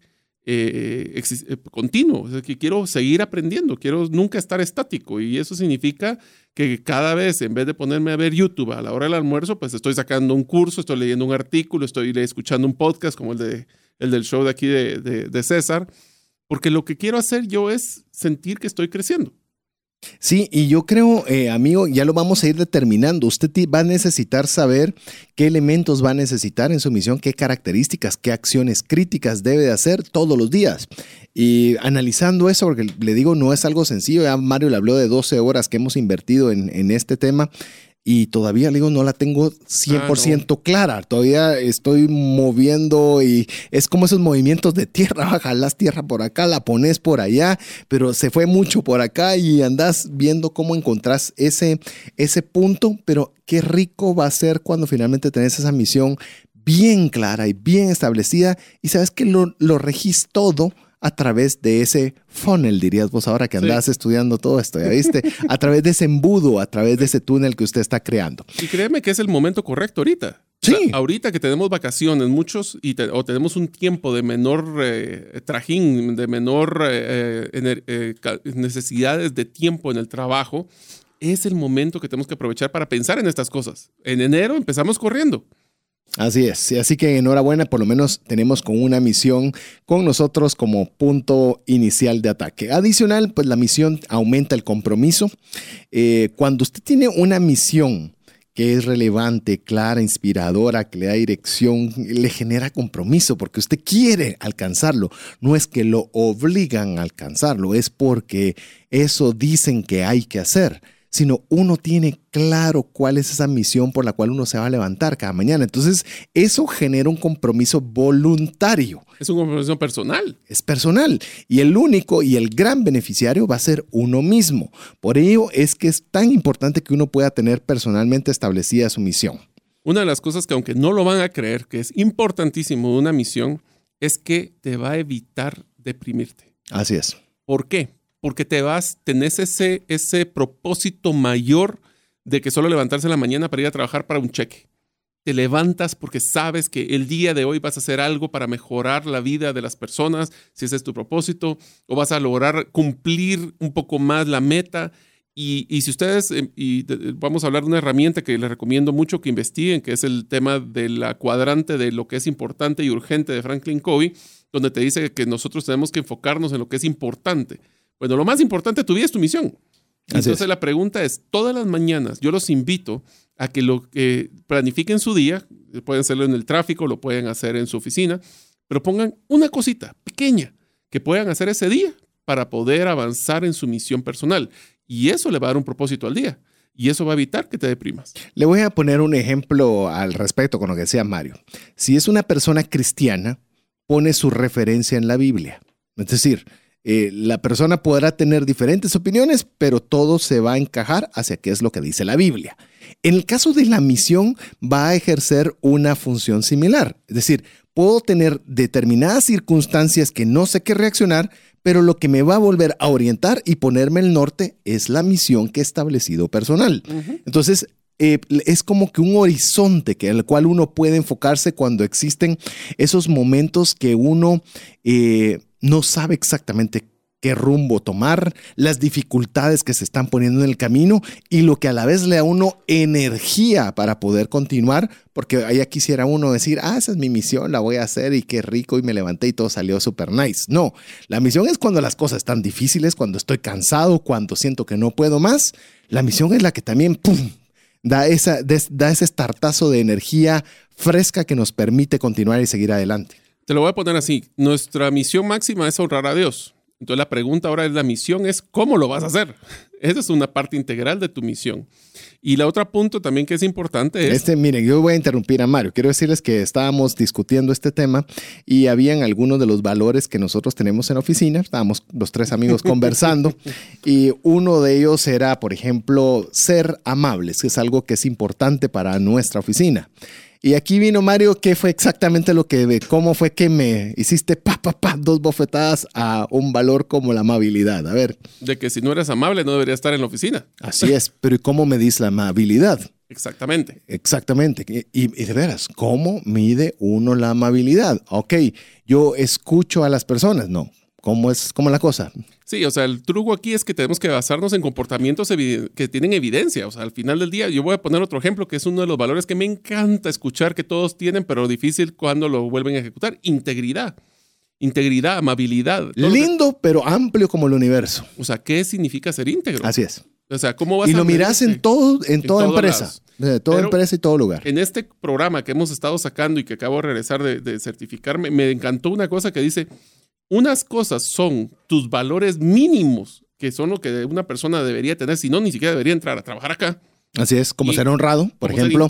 Speaker 2: eh, eh, continuo, que quiero seguir aprendiendo, quiero nunca estar estático y eso significa que cada vez en vez de ponerme a ver YouTube a la hora del almuerzo, pues estoy sacando un curso, estoy leyendo un artículo, estoy escuchando un podcast como el, de, el del show de aquí de, de César, porque lo que quiero hacer yo es sentir que estoy creciendo.
Speaker 1: Sí, y yo creo, eh, amigo, ya lo vamos a ir determinando. Usted va a necesitar saber qué elementos va a necesitar en su misión, qué características, qué acciones críticas debe de hacer todos los días. Y analizando eso, porque le digo, no es algo sencillo, ya Mario le habló de 12 horas que hemos invertido en, en este tema y todavía digo no la tengo 100% ah, clara, todavía estoy moviendo y es como esos movimientos de tierra, jalas tierra por acá, la pones por allá, pero se fue mucho por acá y andas viendo cómo encontrás ese, ese punto, pero qué rico va a ser cuando finalmente tenés esa misión bien clara y bien establecida. Y sabes que lo, lo regís todo a través de ese funnel, dirías vos ahora que andás estudiando todo esto, ¿ya viste? A través de ese embudo, a través de ese túnel que usted está creando.
Speaker 2: Y créeme que es el momento correcto ahorita.
Speaker 1: Sí.
Speaker 2: ahorita que tenemos vacaciones, muchos, y o tenemos un tiempo de menor eh, trajín, de menor eh, eh, necesidades de tiempo en el trabajo, es el momento que tenemos que aprovechar para pensar en estas cosas. En enero empezamos corriendo.
Speaker 1: Así es, así que enhorabuena, por lo menos tenemos con una misión con nosotros como punto inicial de ataque. Adicional, pues la misión aumenta el compromiso. Eh, cuando usted tiene una misión que es relevante, clara, inspiradora, que le da dirección, le genera compromiso porque usted quiere alcanzarlo. No es que lo obligan a alcanzarlo, es porque eso dicen que hay que hacer sino uno tiene claro cuál es esa misión por la cual uno se va a levantar cada mañana. Entonces, eso genera un compromiso voluntario.
Speaker 2: Es un compromiso personal.
Speaker 1: Es personal. Y el único y el gran beneficiario va a ser uno mismo. Por ello es que es tan importante que uno pueda tener personalmente establecida su misión.
Speaker 2: Una de las cosas que aunque no lo van a creer, que es importantísimo de una misión, es que te va a evitar deprimirte.
Speaker 1: Así es.
Speaker 2: ¿Por qué? Porque te vas, tenés ese, ese propósito mayor de que solo levantarse en la mañana para ir a trabajar para un cheque. Te levantas porque sabes que el día de hoy vas a hacer algo para mejorar la vida de las personas, si ese es tu propósito, o vas a lograr cumplir un poco más la meta. Y, y si ustedes, eh, y vamos a hablar de una herramienta que les recomiendo mucho que investiguen, que es el tema de la cuadrante de lo que es importante y urgente de Franklin Covey, donde te dice que nosotros tenemos que enfocarnos en lo que es importante. Bueno, lo más importante de tu vida es tu misión. Entonces la pregunta es, todas las mañanas yo los invito a que lo que planifiquen su día, pueden hacerlo en el tráfico, lo pueden hacer en su oficina, pero pongan una cosita pequeña que puedan hacer ese día para poder avanzar en su misión personal. Y eso le va a dar un propósito al día. Y eso va a evitar que te deprimas.
Speaker 1: Le voy a poner un ejemplo al respecto con lo que decía Mario. Si es una persona cristiana, pone su referencia en la Biblia. Es decir, eh, la persona podrá tener diferentes opiniones, pero todo se va a encajar hacia qué es lo que dice la Biblia. En el caso de la misión, va a ejercer una función similar. Es decir, puedo tener determinadas circunstancias que no sé qué reaccionar, pero lo que me va a volver a orientar y ponerme el norte es la misión que he establecido personal. Entonces, eh, es como que un horizonte que, en el cual uno puede enfocarse cuando existen esos momentos que uno eh, no sabe exactamente qué rumbo tomar, las dificultades que se están poniendo en el camino y lo que a la vez le da a uno energía para poder continuar, porque allá quisiera uno decir, ah, esa es mi misión, la voy a hacer y qué rico y me levanté y todo salió súper nice. No, la misión es cuando las cosas están difíciles, cuando estoy cansado, cuando siento que no puedo más. La misión es la que también, ¡pum!, da, esa, da ese startazo de energía fresca que nos permite continuar y seguir adelante.
Speaker 2: Te lo voy a poner así. Nuestra misión máxima es honrar a Dios. Entonces la pregunta ahora es la misión es cómo lo vas a hacer. Esa es una parte integral de tu misión. Y la otra punto también que es importante es...
Speaker 1: Este, miren, yo voy a interrumpir a Mario. Quiero decirles que estábamos discutiendo este tema y habían algunos de los valores que nosotros tenemos en la oficina. Estábamos los tres amigos conversando y uno de ellos era, por ejemplo, ser amables, que es algo que es importante para nuestra oficina. Y aquí vino Mario, ¿qué fue exactamente lo que, cómo fue que me hiciste pa, pa, pa, dos bofetadas a un valor como la amabilidad? A ver.
Speaker 2: De que si no eres amable no deberías estar en la oficina.
Speaker 1: Así es, pero ¿y cómo medís la amabilidad?
Speaker 2: Exactamente.
Speaker 1: Exactamente. Y, y, de veras, ¿cómo mide uno la amabilidad? Ok, yo escucho a las personas, no. ¿Cómo es cómo la cosa?
Speaker 2: Sí, o sea, el truco aquí es que tenemos que basarnos en comportamientos que tienen evidencia. O sea, al final del día, yo voy a poner otro ejemplo que es uno de los valores que me encanta escuchar que todos tienen, pero difícil cuando lo vuelven a ejecutar. Integridad. Integridad, amabilidad.
Speaker 1: Lindo, pero amplio como el universo.
Speaker 2: O sea, ¿qué significa ser íntegro?
Speaker 1: Así es.
Speaker 2: O sea, ¿cómo vas
Speaker 1: y lo miras en todo, en, toda empresa. De toda empresa y todo lugar.
Speaker 2: En este programa que hemos estado sacando y que acabo de regresar de, de certificarme, me encantó una cosa que dice, unas cosas son tus valores mínimos, que son lo que una persona debería tener, si no, ni siquiera debería entrar a trabajar acá.
Speaker 1: Así es, como ser honrado, por ejemplo.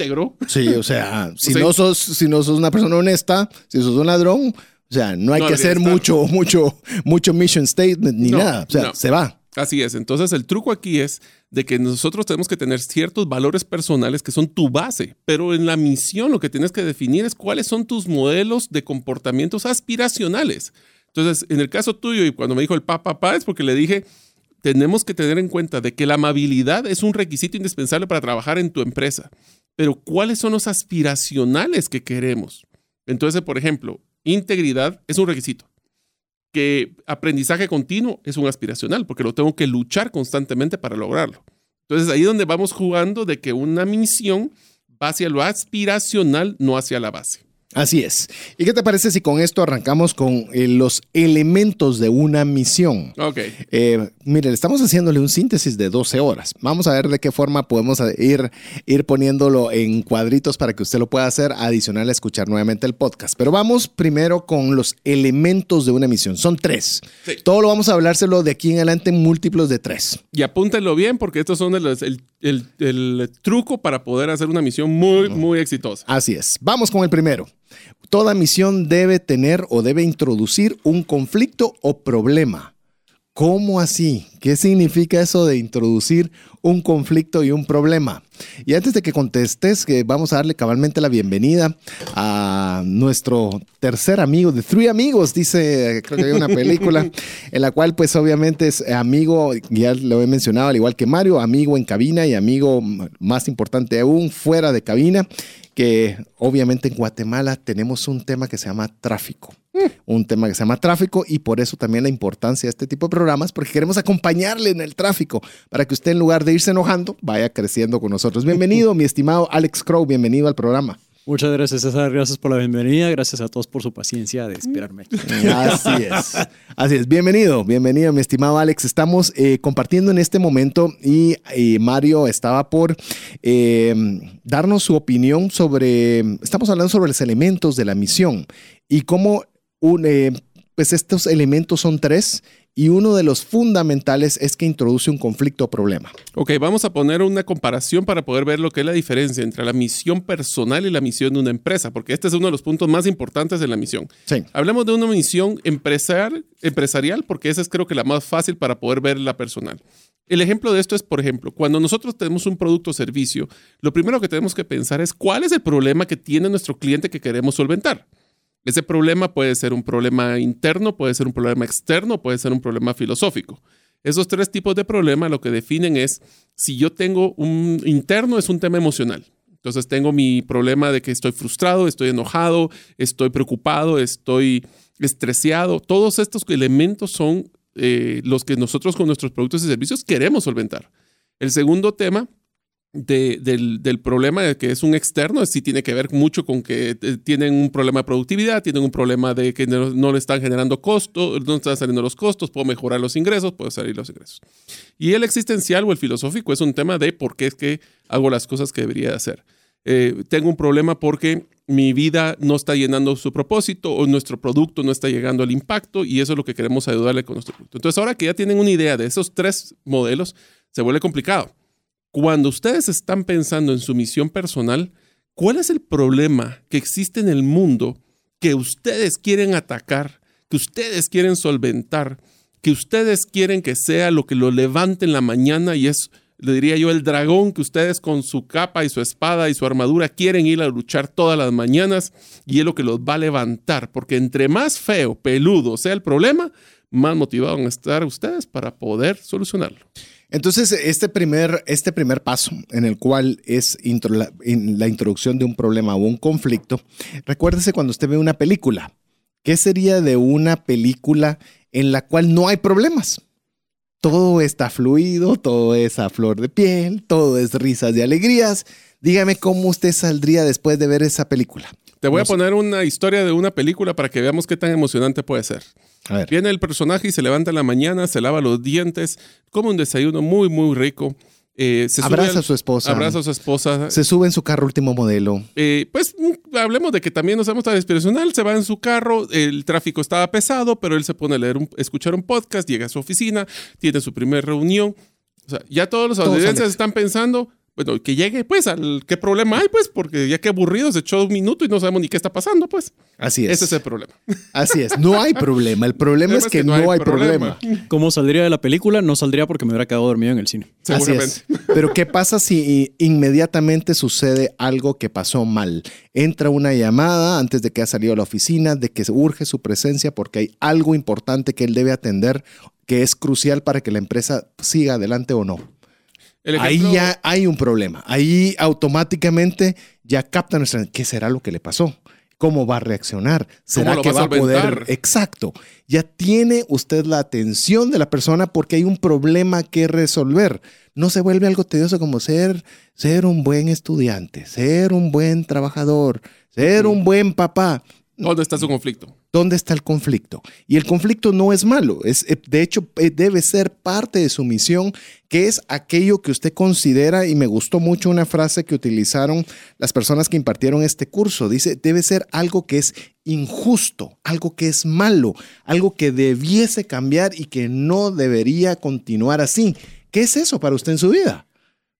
Speaker 1: Sí, o sea, si, no sos, si no sos una persona honesta, si sos un ladrón, o sea, no hay que hacer mucho, mucho, mucho mission statement ni nada. O sea, se va.
Speaker 2: Así es. Entonces, el truco aquí es de que nosotros tenemos que tener ciertos valores personales que son tu base, pero en la misión lo que tienes que definir es cuáles son tus modelos de comportamientos aspiracionales. Entonces, en el caso tuyo y cuando me dijo el papá, es porque le dije, tenemos que tener en cuenta de que la amabilidad es un requisito indispensable para trabajar en tu empresa. Pero ¿cuáles son los aspiracionales que queremos? Entonces, por ejemplo, integridad es un requisito. Que aprendizaje continuo es un aspiracional, porque lo tengo que luchar constantemente para lograrlo. Entonces, ahí es donde vamos jugando de que una misión va hacia lo aspiracional, no hacia la base.
Speaker 1: Así es. ¿Y qué te parece si con esto arrancamos con eh, los elementos de una misión?
Speaker 2: Ok.
Speaker 1: Eh, mire, estamos haciéndole un síntesis de 12 horas. Vamos a ver de qué forma podemos ir, ir poniéndolo en cuadritos para que usted lo pueda hacer adicional a escuchar nuevamente el podcast. Pero vamos primero con los elementos de una misión. Son tres. Todo lo vamos a hablárselo de aquí en adelante en múltiplos de tres.
Speaker 2: Y apúntenlo bien porque estos son el, el, truco para poder hacer una misión muy, muy exitosa.
Speaker 1: Así es. Vamos con el primero. Toda misión debe tener o debe introducir un conflicto o problema. ¿Cómo así? ¿Qué significa eso de introducir un conflicto y un problema? Y antes de que contestes, que vamos a darle cabalmente la bienvenida a nuestro tercer amigo de Three Amigos, dice, creo que hay una película, en la cual pues obviamente es amigo, ya lo he mencionado, al igual que Mario, amigo en cabina y amigo más importante aún fuera de cabina que obviamente en Guatemala tenemos un tema que se llama tráfico. Mm. Un tema que se llama tráfico y por eso también la importancia de este tipo de programas, porque queremos acompañarle en el tráfico para que usted en lugar de irse enojando, vaya creciendo con nosotros. Bienvenido, mi estimado Alex Crow, bienvenido al programa.
Speaker 5: Muchas gracias, César. Gracias por la bienvenida. Gracias a todos por su paciencia de esperarme.
Speaker 1: Así es. Así es. Bienvenido, bienvenido, mi estimado Alex. Estamos eh, compartiendo en este momento y Mario estaba por eh, darnos su opinión sobre, estamos hablando sobre los elementos de la misión y cómo eh, pues estos elementos son tres y uno de los fundamentales es que introduce un conflicto o problema.
Speaker 2: Ok, vamos a poner una comparación para poder ver lo que es la diferencia entre la misión personal y la misión de una empresa, porque este es uno de los puntos más importantes de la misión.
Speaker 1: Sí.
Speaker 2: Hablemos de una misión empresarial, empresarial porque esa es creo que la más fácil para poder ver la personal. El ejemplo de esto es, por ejemplo, cuando nosotros tenemos un producto o servicio, lo primero que tenemos que pensar es cuál es el problema que tiene nuestro cliente que queremos solventar. Ese problema puede ser un problema interno, puede ser un problema externo, puede ser un problema filosófico. Esos tres tipos de problemas lo que definen es si yo tengo un interno es un tema emocional. Entonces tengo mi problema de que estoy frustrado, estoy enojado, estoy preocupado, estoy estresado. Todos estos elementos son eh, los que nosotros con nuestros productos y servicios queremos solventar. El segundo tema de- del, del problema de que es un externo, sí tiene que ver mucho con que eh, tienen un problema de productividad, tienen un problema de que no, no le están generando costos, no están saliendo los costos, puedo mejorar los ingresos, puedo salir los ingresos. Y el existencial o el filosófico es un tema de por qué es que hago las cosas que debería hacer. Eh, tengo un problema porque mi vida no está llenando su propósito o nuestro producto no está llegando al impacto y eso es lo que queremos ayudarle con nuestro producto. Entonces, ahora que ya tienen una idea de esos tres modelos, se vuelve complicado. Cuando ustedes están pensando en su misión personal, ¿cuál es el problema que existe en el mundo que ustedes quieren atacar, que ustedes quieren solventar, que ustedes quieren que sea lo que lo levante en la mañana y es, le diría yo, el dragón que ustedes con su capa y su espada y su armadura quieren ir a luchar todas las mañanas y es lo que los va a levantar, porque entre más feo, peludo sea el problema, más motivados van a estar ustedes para poder solucionarlo.
Speaker 1: Entonces, este primer, este primer paso en el cual es la, la introducción de un problema o un conflicto, recuérdese cuando usted ve una película. ¿Qué sería de una película en la cual no hay problemas? Todo está fluido, todo es a flor de piel, todo es risas y alegrías. Dígame cómo usted saldría después de ver esa película.
Speaker 2: Te voy
Speaker 1: No
Speaker 2: a poner una historia de una película para que veamos qué tan emocionante puede ser.
Speaker 1: A ver.
Speaker 2: Viene el personaje y se levanta en la mañana, se lava los dientes, come un desayuno muy, muy rico. eh, se
Speaker 1: Abraza
Speaker 2: al-
Speaker 1: a su esposa.
Speaker 2: Abraza a su esposa.
Speaker 1: Se sube en su carro último modelo.
Speaker 2: Eh, pues mm, hablemos de que también nos hemos tan inspiracional. Se va en su carro, el tráfico estaba pesado, pero él se pone a leer, un- escuchar un podcast, llega a su oficina, tiene su primera reunión. O sea, ya todos los audiencias están pensando, bueno, que llegue, pues, al qué problema hay, pues, porque ya que aburrido se echó un minuto y no sabemos ni qué está pasando, pues.
Speaker 1: Así es.
Speaker 2: Ese es el problema.
Speaker 1: Así es. No hay problema. El problema es que, no, hay problema.
Speaker 5: ¿Cómo saldría de la película? No saldría porque me hubiera quedado dormido en el cine.
Speaker 1: Así
Speaker 2: Seguramente.
Speaker 1: es. Pero ¿qué pasa si inmediatamente sucede algo que pasó mal? Entra una llamada antes de que haya salido a la oficina, de que urge su presencia porque hay algo importante que él debe atender que es crucial para que la empresa siga adelante o no. Ahí ya hay un problema. Ahí automáticamente ya capta nuestra... ¿Qué será lo que le pasó? ¿Cómo va a reaccionar? ¿Será
Speaker 2: lo
Speaker 1: que
Speaker 2: va a
Speaker 1: poder... Exacto. Ya tiene usted la atención de la persona porque hay un problema que resolver. No se vuelve algo tedioso como ser, ser un buen estudiante, ser un buen trabajador, ser un buen papá.
Speaker 2: ¿Dónde está su conflicto?
Speaker 1: ¿Dónde está el conflicto? Y el conflicto no es malo, es, eh, de hecho eh, debe ser parte de su misión, que es aquello que usted considera, y me gustó mucho una frase que utilizaron las personas que impartieron este curso, dice, debe ser algo que es injusto, algo que es malo, algo que debiese cambiar y que no debería continuar así. ¿Qué es eso para usted en su vida?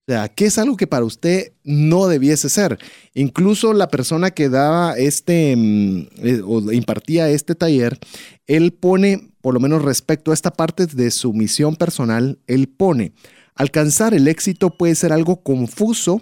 Speaker 1: O sea, ¿qué es algo que para usted no debiese ser? Incluso la persona que daba este mm, eh, o impartía este taller, él pone, por lo menos respecto a esta parte de su misión personal, él pone, alcanzar el éxito puede ser algo confuso,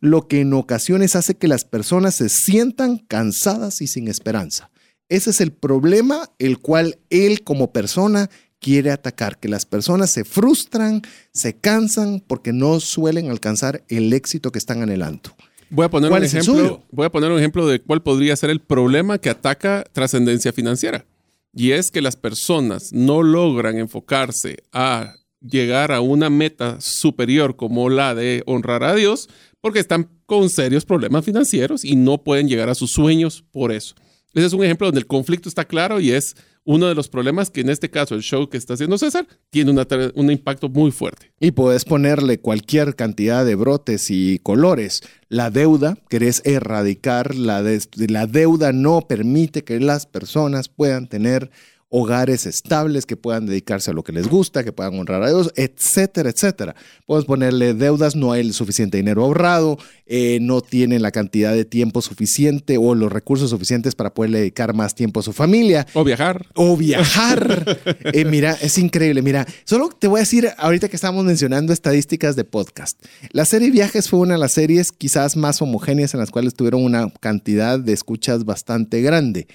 Speaker 1: lo que en ocasiones hace que las personas se sientan cansadas y sin esperanza. Ese es el problema el cual él como persona quiere atacar, que las personas se frustran, se cansan porque no suelen alcanzar el éxito que están anhelando.
Speaker 2: Voy a poner
Speaker 1: ¿Cuál
Speaker 2: un ejemplo. Voy a poner un ejemplo de cuál podría ser el problema que ataca trascendencia financiera. Y es que las personas no logran enfocarse a llegar a una meta superior como la de honrar a Dios porque están con serios problemas financieros y no pueden llegar a sus sueños por eso. Ese es un ejemplo donde el conflicto está claro y es uno de los problemas que en este caso el show que está haciendo César tiene una un impacto muy fuerte.
Speaker 1: Y puedes ponerle cualquier cantidad de brotes y colores. La deuda, querés erradicar, la, des- la deuda no permite que las personas puedan tener hogares estables, que puedan dedicarse a lo que les gusta, que puedan honrar a Dios, etcétera, etcétera. Puedes ponerle deudas, no hay el suficiente dinero ahorrado, eh, no tienen la cantidad de tiempo suficiente o los recursos suficientes para poder dedicar más tiempo a su familia.
Speaker 2: O viajar.
Speaker 1: O viajar. Eh, mira, es increíble. Mira, solo te voy a decir, ahorita que estamos mencionando estadísticas de podcast, la serie Viajes fue una de las series quizás más homogéneas en las cuales tuvieron una cantidad de escuchas bastante grande,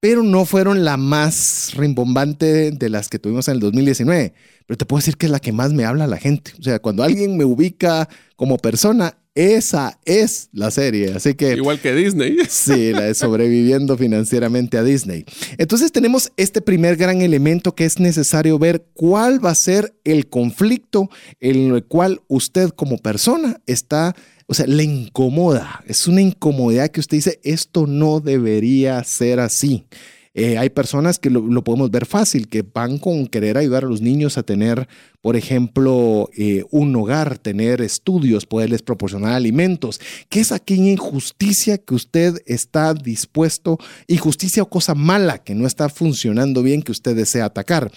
Speaker 1: pero no fueron la más rimbombante de las que tuvimos en el 2019. Pero te puedo decir que es la que más me habla la gente. O sea, cuando alguien me ubica como persona, esa es la serie. Así que.
Speaker 2: Igual que Disney.
Speaker 1: Sí, la de sobreviviendo financieramente a Disney. Entonces tenemos este primer gran elemento que es necesario ver cuál va a ser el conflicto en el cual usted como persona está o sea, le incomoda. Es una incomodidad que usted dice, esto no debería ser así. Eh, hay personas que lo, podemos ver fácil, que van con querer ayudar a los niños a tener, por ejemplo, eh, un hogar, tener estudios, poderles proporcionar alimentos. ¿Qué es aquella injusticia que usted está dispuesto, injusticia o cosa mala que no está funcionando bien que usted desea atacar?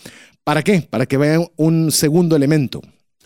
Speaker 1: ¿Para qué? Para que vean un segundo elemento.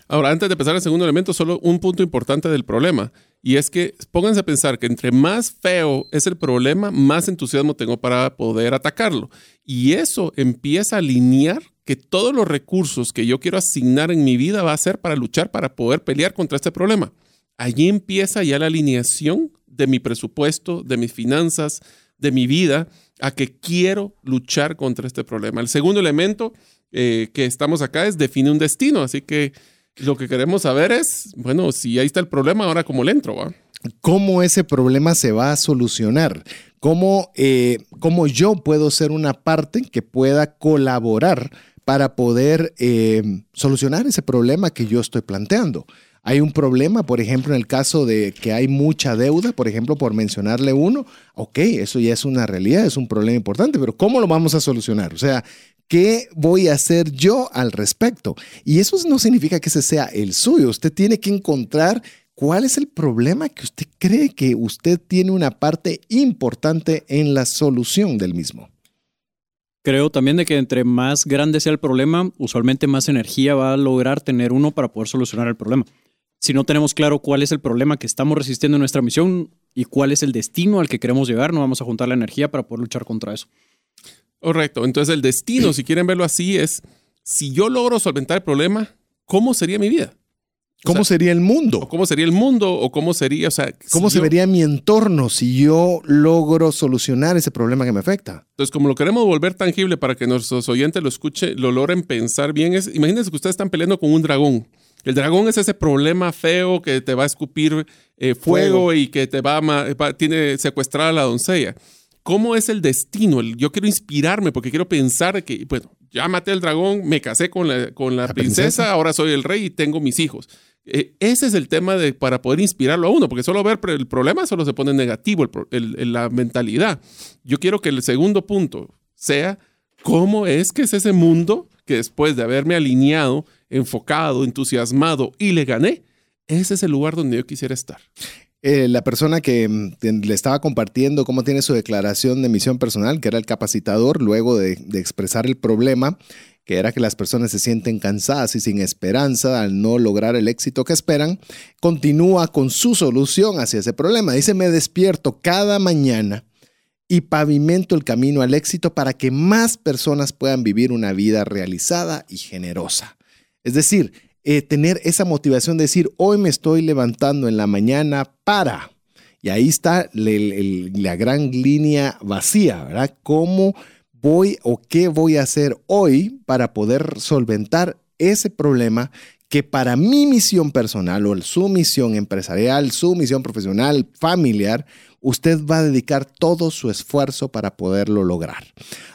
Speaker 2: Ahora, antes de empezar el segundo elemento, solo un punto importante del problema. Y es que pónganse a pensar que entre más feo es el problema, más entusiasmo tengo para poder atacarlo. Y eso empieza a alinear que todos los recursos que yo quiero asignar en mi vida va a ser para luchar, para poder pelear contra este problema. Allí empieza ya la alineación de mi presupuesto, de mis finanzas, de mi vida, a que quiero luchar contra este problema. El segundo elemento eh, que estamos acá es definir un destino. Así que lo que queremos saber es, bueno, si ahí está el problema, ahora cómo le entro, ¿va?
Speaker 1: ¿Cómo ese problema se va a solucionar? ¿Cómo, eh, ¿Cómo, yo puedo ser una parte que pueda colaborar para poder eh, solucionar ese problema que yo estoy planteando? Hay un problema, por ejemplo, en el caso de que hay mucha deuda, por ejemplo, por mencionarle uno, ok, eso ya es una realidad, es un problema importante, pero ¿cómo lo vamos a solucionar? O sea, ¿Qué voy a hacer yo al respecto? Y eso no significa que ese sea el suyo. Usted tiene que encontrar cuál es el problema que usted cree que usted tiene una parte importante en la solución del mismo.
Speaker 5: Creo también de que entre más grande sea el problema, usualmente más energía va a lograr tener uno para poder solucionar el problema. Si no tenemos claro cuál es el problema que estamos resistiendo en nuestra misión y cuál es el destino al que queremos llegar, no vamos a juntar la energía para poder luchar contra eso.
Speaker 2: Correcto. Entonces el destino, si quieren verlo así, es si yo logro solventar el problema, ¿cómo sería mi vida?
Speaker 1: ¿Cómo sería el mundo?
Speaker 2: ¿Cómo sería el mundo? ¿O cómo sería, o sea...
Speaker 1: ¿Cómo se vería mi entorno si yo logro solucionar ese problema que me afecta?
Speaker 2: Entonces, como lo queremos volver tangible para que nuestros oyentes lo escuchen, lo logren pensar bien, es, imagínense que ustedes están peleando con un dragón. El dragón es ese problema feo que te va a escupir eh, fuego, y que te va a, tiene secuestrar a la doncella. ¿Cómo es el destino? Yo quiero inspirarme porque quiero pensar que, bueno, ya maté al dragón, me casé con la, con la, princesa, ahora soy el rey y tengo mis hijos. Eh, ese es el tema de, para poder inspirarlo a uno, porque solo ver el problema solo se pone negativo, la mentalidad. Yo quiero que el segundo punto sea cómo es que es ese mundo que después de haberme alineado, enfocado, entusiasmado y le gané, ese es el lugar donde yo quisiera estar.
Speaker 1: Eh, la persona que mm, le estaba compartiendo cómo tiene su declaración de misión personal, que era el capacitador, luego de, expresar el problema, que era que las personas se sienten cansadas y sin esperanza al no lograr el éxito que esperan, continúa con su solución hacia ese problema. Dice, me despierto cada mañana y pavimento el camino al éxito para que más personas puedan vivir una vida realizada y generosa. Es decir, eh, tener esa motivación de decir, hoy me estoy levantando en la mañana para. Y ahí está la gran línea vacía, ¿verdad? ¿Cómo voy o qué voy a hacer hoy para poder solventar ese problema que para mi misión personal o su misión empresarial, su misión profesional, familiar, usted va a dedicar todo su esfuerzo para poderlo lograr.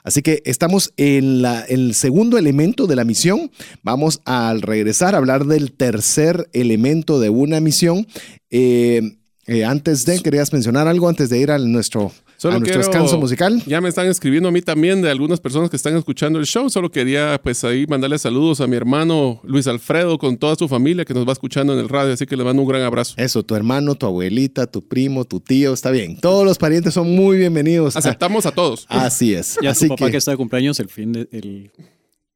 Speaker 1: Así que estamos en, el segundo elemento de la misión. Vamos al regresar a hablar del tercer elemento de una misión. Eh, eh, antes de, ¿querías mencionar algo antes de ir a nuestro Solo a nuestro descanso musical.
Speaker 2: Ya me están escribiendo a mí también de algunas personas que están escuchando el show. Solo quería pues ahí mandarle saludos a mi hermano Luis Alfredo con toda su familia que nos va escuchando en el radio. Así que le mando un gran abrazo.
Speaker 1: Eso, tu hermano, tu abuelita, tu primo, tu tío, está bien. Todos los parientes son muy bienvenidos.
Speaker 2: Aceptamos a todos.
Speaker 1: Así es.
Speaker 5: Y
Speaker 1: a
Speaker 5: Así papá que... está de cumpleaños el fin de,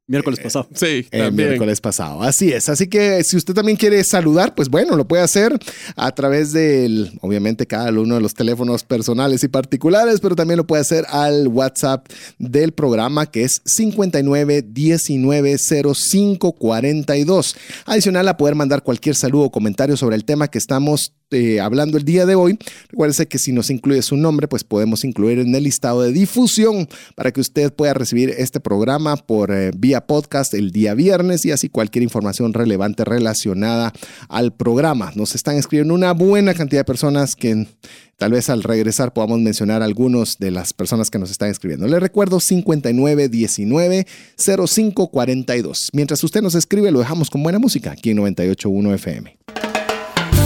Speaker 5: Miércoles pasado.
Speaker 2: Sí,
Speaker 1: el miércoles pasado. Así es. Así que si usted también quiere saludar, pues bueno, lo puede hacer a través del, obviamente, cada uno de los teléfonos personales y particulares, pero también lo puede hacer al WhatsApp del programa que es 59 19 05 42. Adicional a poder mandar cualquier saludo o comentario sobre el tema que estamos eh, hablando el día de hoy. Recuérdese que si nos incluye su nombre, pues podemos incluir en el listado de difusión para que usted pueda recibir este programa por eh, vía podcast el día viernes y así cualquier información relevante relacionada al programa. Nos están escribiendo una buena cantidad de personas que Tal vez al regresar podamos mencionar algunos de las personas que nos están escribiendo. Le recuerdo 5919-0542. Mientras usted nos escribe, lo dejamos con buena música aquí en 981 FM.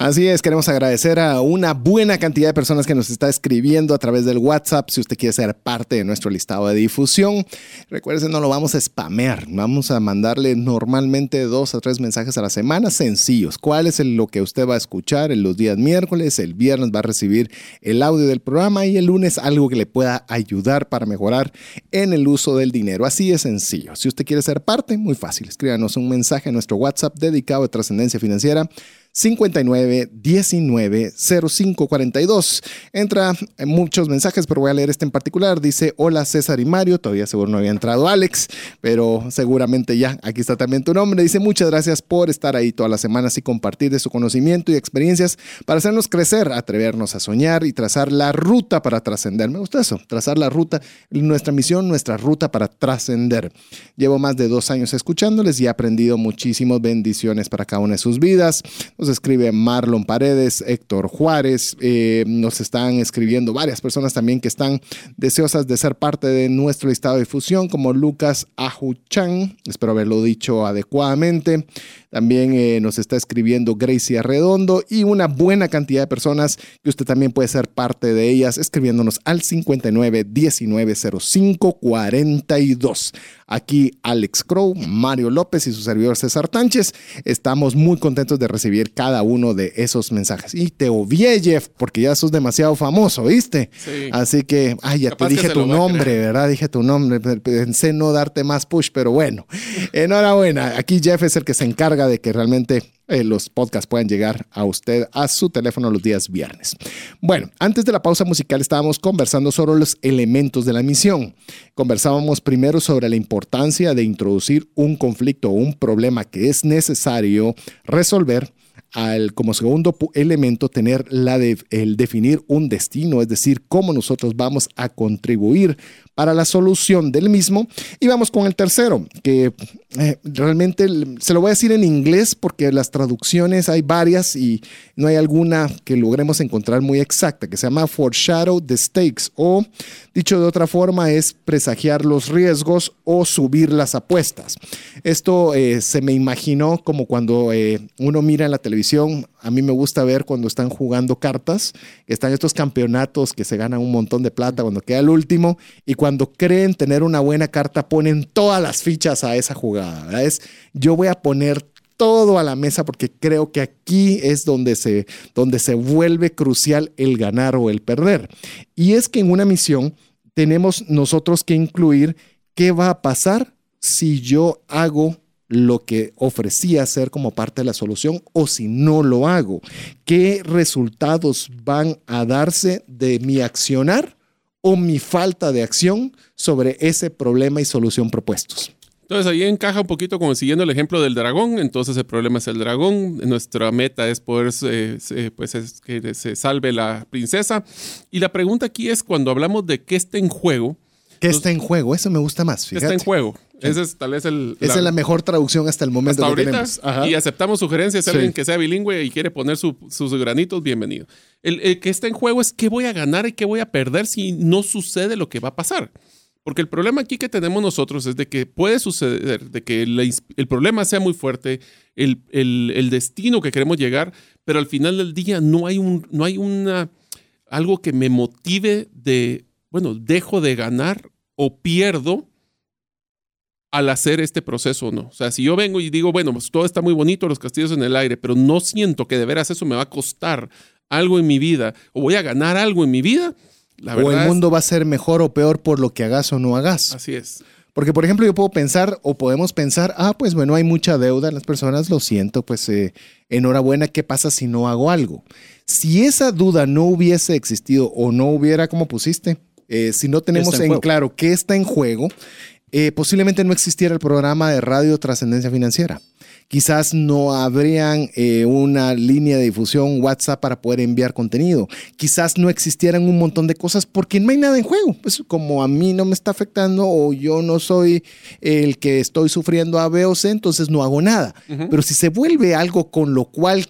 Speaker 1: Así es, queremos agradecer a una buena cantidad de personas que nos está escribiendo a través del WhatsApp. Si usted quiere ser parte de nuestro listado de difusión, recuerden, no lo vamos a spamear. Vamos a mandarle normalmente dos a tres mensajes a la semana sencillos. ¿Cuál es lo que usted va a escuchar en los días miércoles? El viernes va a recibir el audio del programa y el lunes algo que le pueda ayudar para mejorar en el uso del dinero. Así es sencillo. Si usted quiere ser parte, muy fácil. Escríbanos un mensaje a nuestro WhatsApp dedicado a trascendencia financiera 59 19 05 42. Entra en muchos mensajes, pero voy a leer este en particular. Dice: Hola César y Mario. Todavía seguro no había entrado Alex, pero seguramente ya. Aquí está también tu nombre. Dice: Muchas gracias por estar ahí todas las semanas y compartir de su conocimiento y experiencias para hacernos crecer, atrevernos a soñar y trazar la ruta para trascender. Me gusta eso, trazar la ruta, nuestra misión, nuestra ruta para trascender. Llevo más de dos años escuchándoles y he aprendido muchísimas bendiciones para cada una de sus vidas. Nos escribe Marlon Paredes, Héctor Juárez, eh, nos están escribiendo varias personas también que están deseosas de ser parte de nuestro listado de difusión, como Lucas Ajuchan, espero haberlo dicho adecuadamente. También eh, nos está escribiendo Gracie Arredondo y una buena cantidad de personas que usted también puede ser parte de ellas escribiéndonos al 59 19 05 42. Aquí Alex Crow, Mario López y su servidor César Tánchez. Estamos muy contentos de recibir cada uno de esos mensajes. Y te obvié, Jeff, porque ya sos demasiado famoso, ¿viste?
Speaker 2: Sí.
Speaker 1: Así que, ay, ya
Speaker 2: Capaz
Speaker 1: te dije tu nombre. ¿verdad? Dije tu nombre. Pensé no darte más push, pero bueno. Enhorabuena. Aquí Jeff es el que se encarga de que realmente eh, los podcasts puedan llegar a usted a su teléfono los días viernes. Bueno, antes de la pausa musical estábamos conversando sobre los elementos de la misión. Conversábamos primero sobre la importancia de introducir un conflicto o un problema que es necesario resolver al como segundo elemento tener la de, el definir un destino, es decir, cómo nosotros vamos a contribuir para la solución del mismo. Y vamos con el tercero, que eh, realmente se lo voy a decir en inglés porque las traducciones hay varias y no hay alguna que logremos encontrar muy exacta, que se llama foreshadow the stakes o dicho de otra forma es presagiar los riesgos o subir las apuestas. Esto eh, se me imaginó como cuando eh, uno mira en la televisión, a mí me gusta ver cuando están jugando cartas, están estos campeonatos que se ganan un montón de plata cuando queda el último y cuando creen tener una buena carta ponen todas las fichas a esa jugada. Es, yo voy a poner todo a la mesa porque creo que aquí es donde se, donde se vuelve crucial el ganar o el perder. Y es que en una misión tenemos nosotros que incluir qué va a pasar si yo hago lo que ofrecía hacer como parte de la solución o si no lo hago. ¿Qué resultados van a darse de mi accionar o mi falta de acción sobre ese problema y solución propuestos?
Speaker 2: Entonces ahí encaja un poquito como siguiendo el ejemplo del dragón. Entonces el problema es el dragón. Nuestra meta es poder eh, pues que se salve la princesa. Y la pregunta aquí es cuando hablamos de qué está en juego.
Speaker 1: ¿Qué está en juego? Eso me gusta más.
Speaker 2: ¿Qué está en juego? Ese es tal vez el.
Speaker 1: Esa es la mejor traducción hasta el momento
Speaker 2: hasta que ahorita, Y aceptamos sugerencias. Si alguien que sea bilingüe y quiere poner sus granitos, bienvenido. El, el, que está en juego es qué voy a ganar y qué voy a perder si no sucede lo que va a pasar. Porque el problema aquí que tenemos nosotros es de que puede suceder, de que el problema sea muy fuerte, el, el, destino que queremos llegar, pero al final del día no hay, un, no hay una, algo que me motive de, bueno, dejo de ganar o pierdo al hacer este proceso o no. O sea, si yo vengo y digo, bueno, pues todo está muy bonito, los castillos en el aire, pero no siento que de veras eso me va a costar algo en mi vida o voy a ganar algo en mi vida,
Speaker 1: o el mundo va a ser mejor o peor por lo que hagas o no hagas.
Speaker 2: Así es.
Speaker 1: Porque, por ejemplo, yo puedo pensar o podemos pensar, ah, pues bueno, hay mucha deuda en las personas, lo siento, pues eh, enhorabuena, ¿qué pasa si no hago algo? Si esa duda no hubiese existido o no hubiera, como pusiste, eh, si no tenemos en, claro qué está en juego, eh, posiblemente no existiera el programa de radio Trascendencia Financiera quizás no habrían eh, una línea de difusión WhatsApp para poder enviar contenido. Quizás no existieran un montón de cosas porque no hay nada en juego. Pues como a mí no me está afectando o yo no soy el que estoy sufriendo A, B o C, entonces no hago nada. Pero si se vuelve algo con lo cual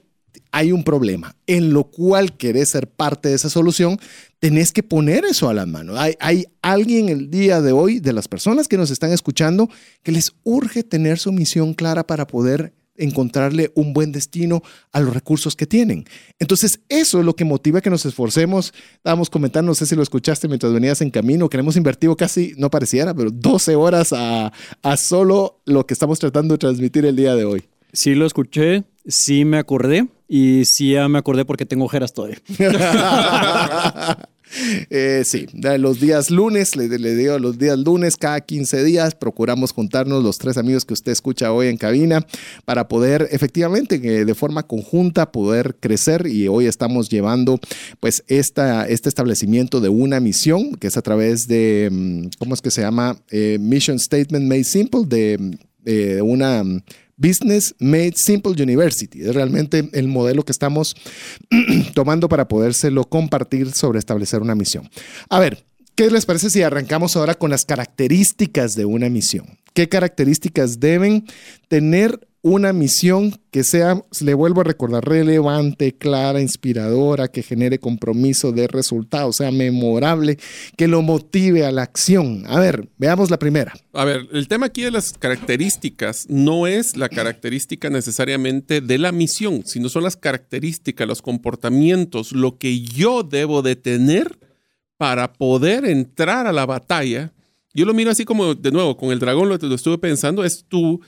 Speaker 1: hay un problema en lo cual querés ser parte de esa solución, tenés que poner eso a la mano. Hay, hay, alguien el día de hoy, de las personas que nos están escuchando, que les urge tener su misión clara para poder encontrarle un buen destino a los recursos que tienen. Entonces, eso es lo que motiva que nos esforcemos. Estábamos comentando, no sé si lo escuchaste mientras venías en camino, que hemos invertido casi, no pareciera, pero 12 horas a, a solo lo que estamos tratando de transmitir el día de hoy.
Speaker 5: Sí, lo escuché, sí me acordé y sí ya me acordé porque tengo ojeras todavía.
Speaker 1: Eh, sí, los días lunes, le, digo los días lunes, cada 15 días, procuramos juntarnos los tres amigos que usted escucha hoy en cabina para poder efectivamente de forma conjunta poder crecer y hoy estamos llevando pues esta, este establecimiento de una misión que es a través de, mm, ¿cómo es que se llama? Eh, Mission Statement Made Simple, de, una Business Made Simple University. Es realmente el modelo que estamos tomando para podérselo compartir sobre establecer una misión. A ver, ¿qué les parece si arrancamos ahora con las características de una misión? ¿Qué características deben tener una misión que sea, le vuelvo a recordar, relevante, clara, inspiradora, que genere compromiso de resultados, sea memorable, que lo motive a la acción. A ver, veamos la primera.
Speaker 2: A ver, el tema aquí de las características no es la característica necesariamente de la misión, sino son las características, los comportamientos, lo que yo debo de tener para poder entrar a la batalla. Yo lo miro así como, de nuevo, con el dragón lo, lo estuve pensando, es tu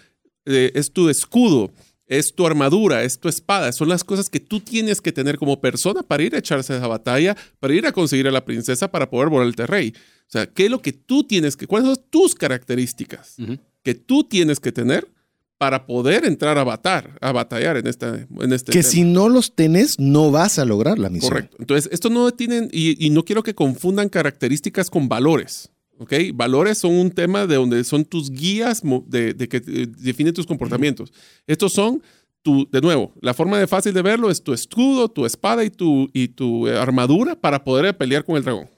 Speaker 2: eh, es tu escudo, es tu armadura, es tu espada, son las cosas que tú tienes que tener como persona para ir a echarse a esa batalla, para ir a conseguir a la princesa, para poder volverte rey. O sea, ¿qué es lo que tú tienes que, cuáles son tus características que tú tienes que tener para poder entrar a batallar, a batallar en, esta, en este
Speaker 1: Que si no los tenés, no vas a lograr la misión.
Speaker 2: Correcto. Entonces, esto no tienen, y no quiero que confundan características con valores. ¿Ok? Valores son un tema de donde son tus guías de, que eh, definen tus comportamientos. Estos son, tu, de nuevo, la forma de fácil de verlo es tu escudo, tu espada y tu, y tu eh, armadura para poder pelear con el dragón.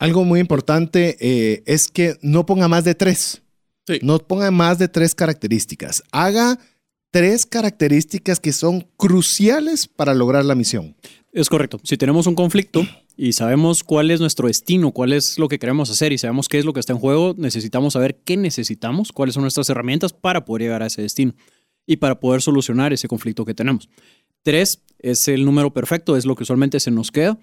Speaker 1: Algo muy importante eh, es que no ponga más de tres. Sí. No ponga más de tres características. Haga tres características que son cruciales para lograr la misión.
Speaker 5: Es correcto. Si tenemos un conflicto, y sabemos cuál es nuestro destino, cuál es lo que queremos hacer y sabemos qué es lo que está en juego, necesitamos saber qué necesitamos, cuáles son nuestras herramientas para poder llegar a ese destino y para poder solucionar ese conflicto que tenemos. Tres es el número perfecto, es lo que usualmente se nos queda.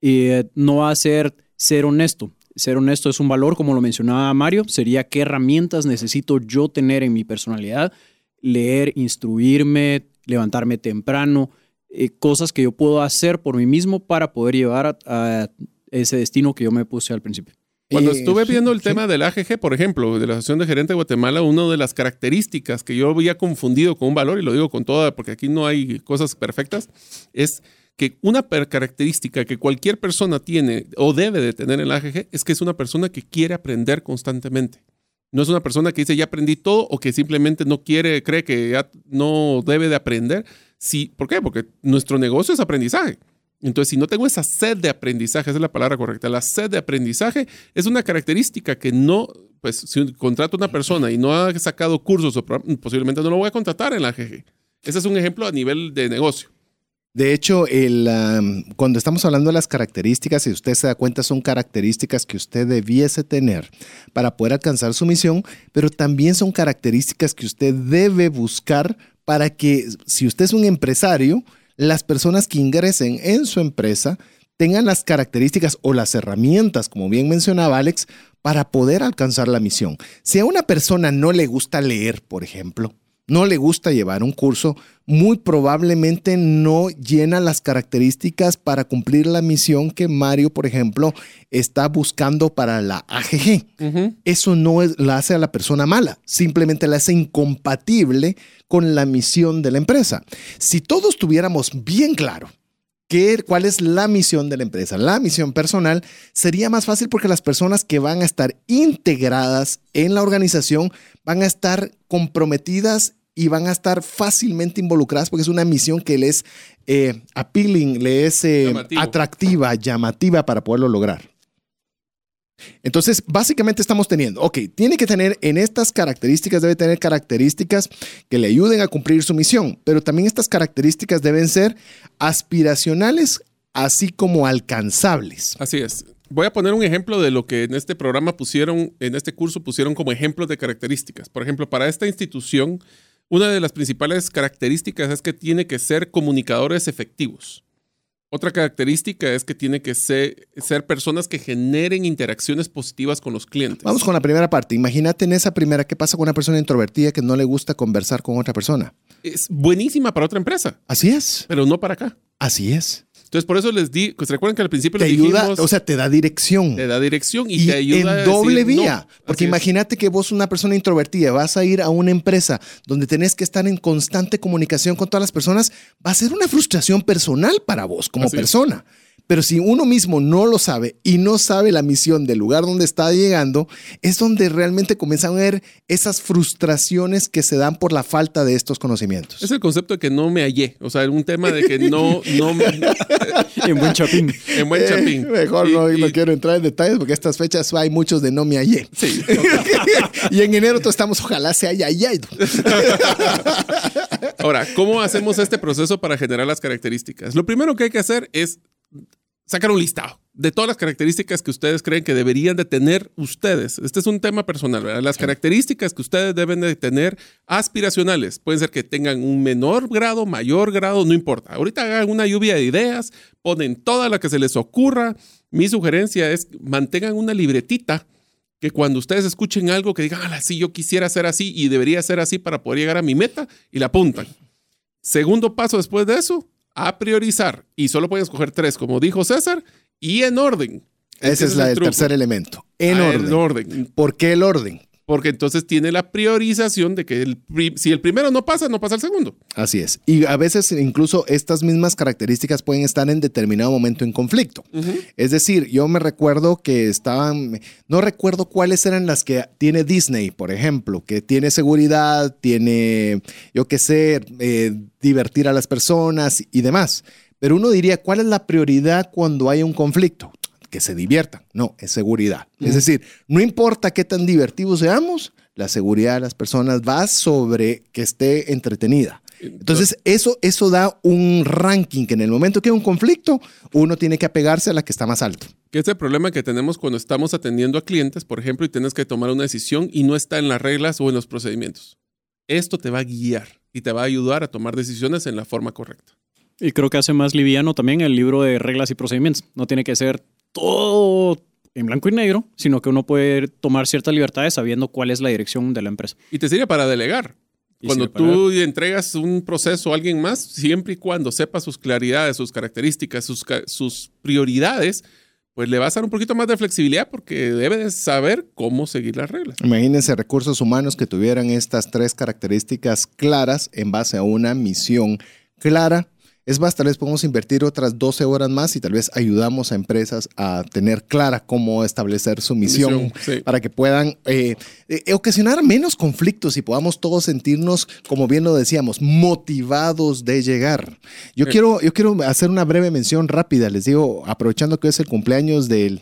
Speaker 5: Y eh, no va a ser ser honesto. Ser honesto es un valor, como lo mencionaba Mario, sería qué herramientas necesito yo tener en mi personalidad, leer, instruirme, levantarme temprano, eh, cosas que yo puedo hacer por mí mismo para poder llevar a, a ese destino que yo me puse al principio.
Speaker 2: Cuando estuve viendo el tema del AGG, por ejemplo, de la Asociación de Gerente de Guatemala, una de las características que yo había confundido con un valor, y lo digo con toda, porque aquí no hay cosas perfectas, es que una característica que cualquier persona tiene o debe de tener en el AGG es que es una persona que quiere aprender constantemente. No es una persona que dice ya aprendí todo o que simplemente no quiere, cree que ya no debe de aprender. Sí, ¿Por qué? Porque nuestro negocio es aprendizaje. Entonces, si no tengo esa sed de aprendizaje, esa es la palabra correcta, la sed de aprendizaje es una característica que no, pues si contrato a una persona y no ha sacado cursos, posiblemente no lo voy a contratar en la AGG. Ese es un ejemplo a nivel de negocio.
Speaker 1: De hecho, el, cuando estamos hablando de las características, si usted se da cuenta, son características que usted debiese tener para poder alcanzar su misión, pero también son características que usted debe buscar para que, si usted es un empresario, las personas que ingresen en su empresa tengan las características o las herramientas, como bien mencionaba Alex, para poder alcanzar la misión. Si a una persona no le gusta leer, por ejemplo, no le gusta llevar un curso, muy probablemente no llena las características para cumplir la misión que Mario, por ejemplo, está buscando para la AGG. Eso no es, la hace a la persona mala, simplemente la hace incompatible con la misión de la empresa. Si todos tuviéramos bien claro qué, cuál es la misión de la empresa, la misión personal, sería más fácil porque las personas que van a estar integradas en la organización van a estar comprometidas y van a estar fácilmente involucradas porque es una misión que les eh, appealing, le es eh, atractiva, llamativa para poderlo lograr. Entonces, básicamente estamos teniendo, ok, tiene que tener en estas características, debe tener características que le ayuden a cumplir su misión, pero también estas características deben ser aspiracionales, así como alcanzables.
Speaker 2: Así es. Voy a poner un ejemplo de lo que en este programa pusieron, en este curso pusieron como ejemplos de características. Por ejemplo, para esta institución, una de las principales características es que tiene que ser comunicadores efectivos. Otra característica es que tiene que ser, ser personas que generen interacciones positivas con los clientes.
Speaker 1: Vamos con la primera parte. Imagínate en esa primera, ¿qué pasa con una persona introvertida que no le gusta conversar con otra persona?
Speaker 2: Es buenísima para otra empresa,
Speaker 1: Así es,
Speaker 2: pero no para acá.
Speaker 1: así es.
Speaker 2: Entonces, por eso les di, pues recuerden que al principio
Speaker 1: Te
Speaker 2: les
Speaker 1: ayuda,
Speaker 2: dijimos,
Speaker 1: o sea, te da dirección.
Speaker 2: te da dirección y,
Speaker 1: y
Speaker 2: te ayuda
Speaker 1: en doble
Speaker 2: decir no.
Speaker 1: vía. Porque
Speaker 2: es.
Speaker 1: imagínate que vos, una persona introvertida, vas a ir a una empresa donde tenés que estar en constante comunicación con todas las personas, va a ser una frustración personal para vos como
Speaker 2: Así es.
Speaker 1: Pero si uno mismo no lo sabe y no sabe la misión del lugar donde está llegando, es donde realmente comienzan a ver esas frustraciones que se dan por la falta de estos conocimientos.
Speaker 2: Es el concepto de que no me hallé. O sea, un tema de que no, no me-
Speaker 5: En buen chapín.
Speaker 2: en buen
Speaker 1: Eh,
Speaker 2: chapín.
Speaker 1: mejor
Speaker 2: Y-
Speaker 1: no,
Speaker 2: y-
Speaker 1: no quiero entrar en detalles porque estas fechas hay muchos de no me hallé.
Speaker 2: Sí.
Speaker 1: y en enero todos estamos, ojalá se haya hallado.
Speaker 2: Ahora, ¿cómo hacemos este proceso para generar las características? Lo primero que hay que hacer es sacar un listado de todas las características que ustedes creen que deberían de tener ustedes. Este es un tema personal, ¿verdad? Las características que ustedes deben de tener aspiracionales. Pueden ser que tengan un menor grado, mayor grado, no importa. Ahorita hagan una lluvia de ideas, ponen toda la que se les ocurra. Mi sugerencia es mantengan una libretita que cuando ustedes escuchen algo que digan, ah, sí, yo quisiera ser así y debería ser así para poder llegar a mi meta y la apuntan. Segundo paso después de eso, a priorizar. Y solo pueden escoger tres, como dijo César, y en orden.
Speaker 1: Ese es la- el tercer elemento. En
Speaker 2: Ah,
Speaker 1: orden.
Speaker 2: En orden.
Speaker 1: ¿Por qué el orden?
Speaker 2: Porque entonces tiene la priorización de que el si el primero no pasa, no pasa el segundo.
Speaker 1: Así es. Y a veces incluso estas mismas características pueden estar en determinado momento en conflicto. Es decir, yo me recuerdo que estaban, no recuerdo cuáles eran las que tiene Disney, por ejemplo, que tiene seguridad, tiene, yo qué sé, eh, divertir a las personas y demás. Pero uno diría, ¿cuál es la prioridad cuando hay un conflicto? Que se diviertan. No, es seguridad. Es decir, no importa qué tan divertidos seamos, la seguridad de las personas va sobre que esté entretenida. Entonces, eso, eso da un ranking que en el momento que hay un conflicto, uno tiene que apegarse a la que está más alto.
Speaker 2: Que es el problema que tenemos cuando estamos atendiendo a clientes, por ejemplo, y tienes que tomar una decisión y no está en las reglas o en los procedimientos. Esto te va a guiar y te va a ayudar a tomar decisiones en la forma correcta.
Speaker 5: Y creo que hace más liviano también el libro de reglas y procedimientos. No tiene que ser todo en blanco y negro, sino que uno puede tomar ciertas libertades sabiendo cuál es la dirección de la empresa.
Speaker 2: Y te sirve para delegar.
Speaker 5: Y
Speaker 2: Cuando tú entregas un proceso a alguien más, siempre y cuando sepa sus claridades, sus características, sus, prioridades, pues le vas a dar un poquito más de flexibilidad porque debe de saber cómo seguir las reglas.
Speaker 1: Imagínense recursos humanos que tuvieran estas tres características claras en base a una misión clara. Es más, tal vez podemos invertir otras 12 horas más y tal vez ayudamos a empresas a tener clara cómo establecer su misión,
Speaker 2: Misión, sí.
Speaker 1: para que puedan eh, eh, ocasionar menos conflictos y podamos todos sentirnos, como bien lo decíamos, motivados de llegar. Yo,
Speaker 2: Sí.
Speaker 1: quiero, yo quiero hacer una breve mención rápida, les digo, aprovechando que es el cumpleaños del,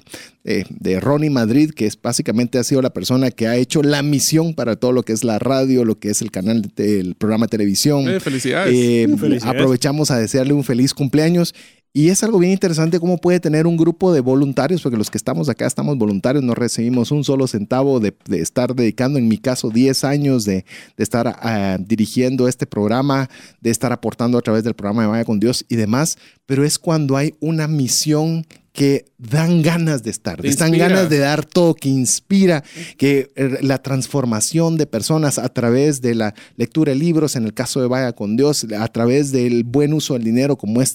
Speaker 1: eh, de Ronnie Madrid, que es básicamente ha sido la persona que ha hecho la misión para todo lo que es la radio, lo que es el canal del programa de televisión.
Speaker 2: Eh, felicidades.
Speaker 1: Eh,
Speaker 5: Felicidades.
Speaker 1: aprovechamos a desearle un feliz cumpleaños. Y es algo bien interesante cómo puede tener un grupo de voluntarios, porque los que estamos acá estamos voluntarios, no recibimos un solo centavo de, de estar dedicando, en mi caso, 10 años de, de estar ah, dirigiendo este programa, de estar aportando a través del programa de Vaya con Dios y demás. Pero es cuando hay una misión que dan ganas de estar,
Speaker 2: Te
Speaker 1: dan
Speaker 2: inspira.
Speaker 1: ganas de dar todo, que inspira, que eh, la transformación de personas a través de la lectura de libros, en el caso de Vaya con Dios, a través del buen uso del dinero como es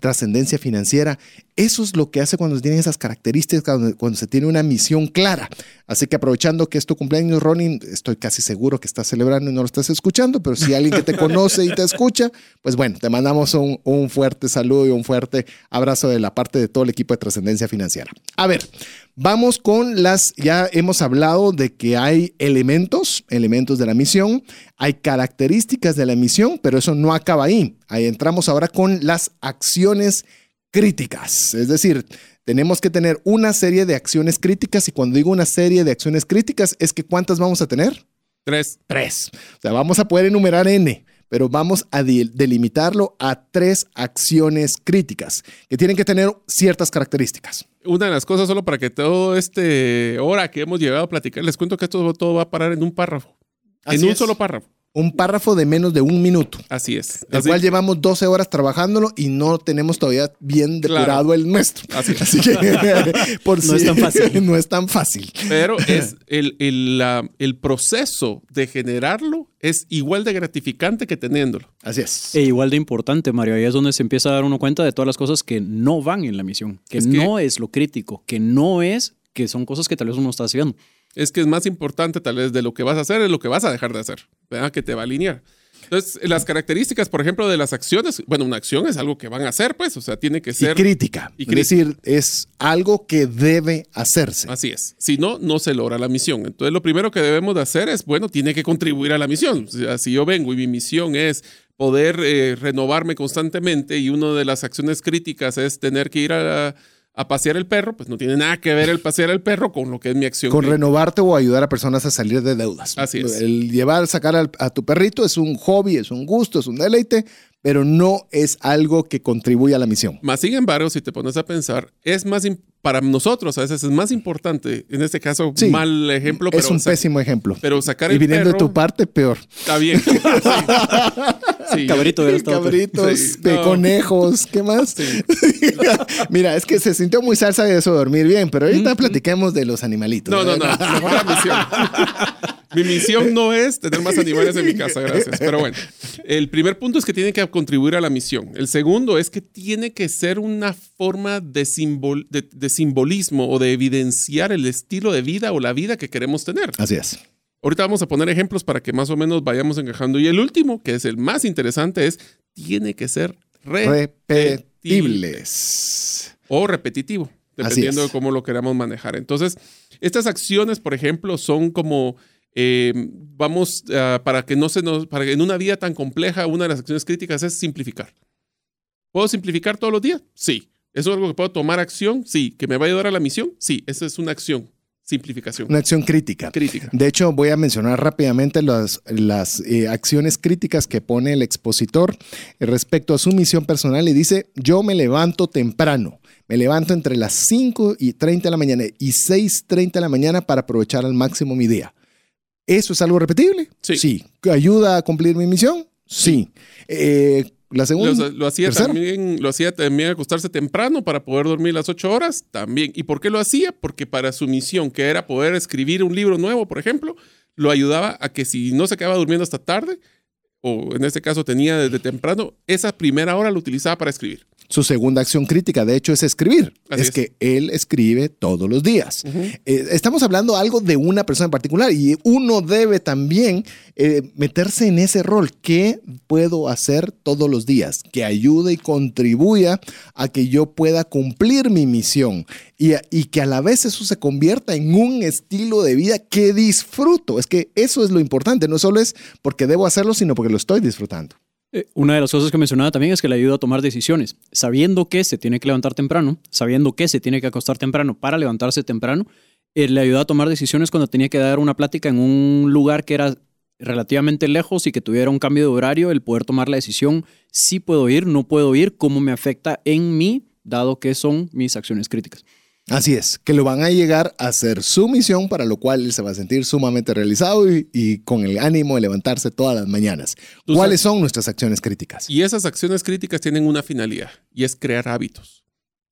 Speaker 1: trascendencia financiera, eso es lo que hace cuando se tienen esas características, cuando, cuando se tiene una misión clara. Así que aprovechando que es tu cumpleaños, Ronnie, estoy casi seguro que estás celebrando y no lo estás escuchando, pero si alguien que te conoce y te escucha, pues bueno, te mandamos un, un fuerte saludo y un fuerte abrazo de la parte de todo el equipo de trascendencia financiera. A ver, vamos con las, ya hemos hablado de que hay elementos, elementos de la misión, hay características de la misión, pero eso no acaba ahí. Ahí entramos ahora con las acciones críticas. Es decir, tenemos que tener una serie de acciones críticas y cuando digo una serie de acciones críticas es que ¿cuántas vamos a tener?
Speaker 2: Tres.
Speaker 1: Tres. O sea, vamos a poder enumerar N, pero vamos a delimitarlo a tres acciones críticas que tienen que tener ciertas características.
Speaker 2: Una de las cosas, solo para que todo este hora que hemos llegado a platicar, les cuento que esto todo va a parar en un párrafo.
Speaker 1: Así
Speaker 2: en un
Speaker 1: es.
Speaker 2: solo párrafo.
Speaker 1: Un párrafo de menos de un minuto.
Speaker 2: Así es.
Speaker 1: El
Speaker 2: Así-
Speaker 1: cual llevamos 12 horas trabajándolo y no tenemos todavía bien depurado
Speaker 2: Claro.
Speaker 1: el nuestro.
Speaker 2: Así es.
Speaker 1: Así que por
Speaker 5: No es tan fácil.
Speaker 1: no es tan fácil.
Speaker 2: Pero es el, el, la- el proceso de generarlo es igual de gratificante que teniéndolo.
Speaker 1: Así es.
Speaker 5: E igual de importante, Mario, ahí es donde se empieza a dar uno cuenta de todas las cosas que no van en la misión, que,
Speaker 2: Es que-
Speaker 5: no es lo crítico, que no es, que son cosas que tal vez uno está haciendo.
Speaker 2: Es que es más importante tal vez de lo que vas a hacer es lo que vas a dejar de hacer, ¿verdad? Que te va a alinear. Entonces, las características, por ejemplo, de las acciones, bueno, una acción es algo que van a hacer, pues, o sea, tiene que
Speaker 1: Y
Speaker 2: ser...
Speaker 1: crítica.
Speaker 2: y
Speaker 1: Es decir, es algo que debe hacerse.
Speaker 2: Así es. Si no, no se logra la misión. Entonces, lo primero que debemos de hacer es, bueno, tiene que contribuir a la misión. O sea, si yo vengo y mi misión es poder eh, renovarme constantemente y una de las acciones críticas es tener que ir a, a pasear el perro, pues no tiene nada que ver el pasear el perro con lo que es mi acción.
Speaker 1: Con renovarte o ayudar a personas a salir de deudas.
Speaker 2: Así es.
Speaker 1: El llevar, sacar al- a tu perrito es un hobby, es un gusto, es un deleite, pero no es algo que contribuye a la misión.
Speaker 2: Más sin embargo, si te pones a pensar, es más para nosotros a veces es más importante, en este caso,
Speaker 1: Sí.
Speaker 2: mal ejemplo, pero,
Speaker 1: es un
Speaker 2: sa-
Speaker 1: pésimo ejemplo.
Speaker 2: pero sacar
Speaker 1: y
Speaker 2: el
Speaker 1: viniendo
Speaker 2: perro
Speaker 1: de tu parte, peor.
Speaker 2: está bien. Sí. Sí.
Speaker 5: Cabrito hubiera estado peor.
Speaker 1: Cabritos,
Speaker 2: Sí,
Speaker 1: de
Speaker 2: no.
Speaker 1: conejos, ¿qué más? Mira, es que se sintió muy salsa de eso dormir bien, pero ahorita platiquemos de los animalitos.
Speaker 2: No, no, no, mejor la misión. Mi misión no es tener más animales en mi casa, gracias. Pero bueno, el primer punto es que tiene que contribuir a la misión. El segundo es que tiene que ser una forma de, simbol- de, de simbolismo o de evidenciar el estilo de vida o la vida que queremos tener.
Speaker 1: Así es.
Speaker 2: Ahorita vamos a poner ejemplos para que más o menos vayamos encajando. Y el último, que es el más interesante, es tiene que ser repetible
Speaker 1: Repetibles.
Speaker 2: o repetitivo, dependiendo de cómo lo queramos manejar. Entonces, estas acciones, por ejemplo, son como eh, vamos ah, para que no se nos, para que en una vida tan compleja, una de las acciones críticas es simplificar. ¿Puedo simplificar todos los días? Sí. ¿Eso es algo que puedo tomar acción? Sí. ¿Que me va a ayudar a la misión? Sí. Esa es una acción. Simplificación.
Speaker 1: Una acción crítica.
Speaker 2: Crítica.
Speaker 1: De hecho, voy a mencionar rápidamente las, las eh, acciones críticas que pone el expositor respecto a su misión personal y dice, yo me levanto temprano, me levanto entre las 5 y 30 de la mañana y 6.30 de la mañana para aprovechar al máximo mi día. ¿Eso es algo repetible?
Speaker 2: Sí.
Speaker 1: ¿Ayuda a cumplir mi misión? Sí. Eh, La segunda.
Speaker 2: Lo, lo hacía
Speaker 1: tercera.
Speaker 2: también, lo hacía también acostarse temprano para poder dormir las ocho horas, también. ¿Y por qué lo hacía? Porque para su misión, que era poder escribir un libro nuevo, por ejemplo, lo ayudaba a que si no se quedaba durmiendo hasta tarde, o en este caso tenía desde temprano, esa primera hora lo utilizaba para escribir.
Speaker 1: Su segunda acción crítica, de hecho, es escribir.
Speaker 2: Así
Speaker 1: es,
Speaker 2: es.
Speaker 1: que él escribe todos los días. Eh, estamos hablando algo de una persona en particular y uno debe también eh, meterse en ese rol. ¿Qué puedo hacer todos los días? Que ayude y contribuya a que yo pueda cumplir mi misión y, y que a la vez eso se convierta en un estilo de vida que disfruto. Es que eso es lo importante. No solo es porque debo hacerlo, sino porque lo estoy disfrutando.
Speaker 5: Una de las cosas que mencionaba también es que le ayuda a tomar decisiones. Sabiendo que se tiene que levantar temprano, sabiendo que se tiene que acostar temprano para levantarse temprano, eh, le ayuda a tomar decisiones cuando tenía que dar una plática en un lugar que era relativamente lejos y que tuviera un cambio de horario, el poder tomar la decisión, si puedo ir, no puedo ir, cómo me afecta en mí, dado que son mis acciones críticas.
Speaker 1: Así es, que lo van a llegar a hacer su misión, para lo cual él se va a sentir sumamente realizado y, y con el ánimo de levantarse todas las mañanas. ¿Cuáles son nuestras acciones críticas?
Speaker 2: Y esas acciones críticas tienen una finalidad, y es crear hábitos.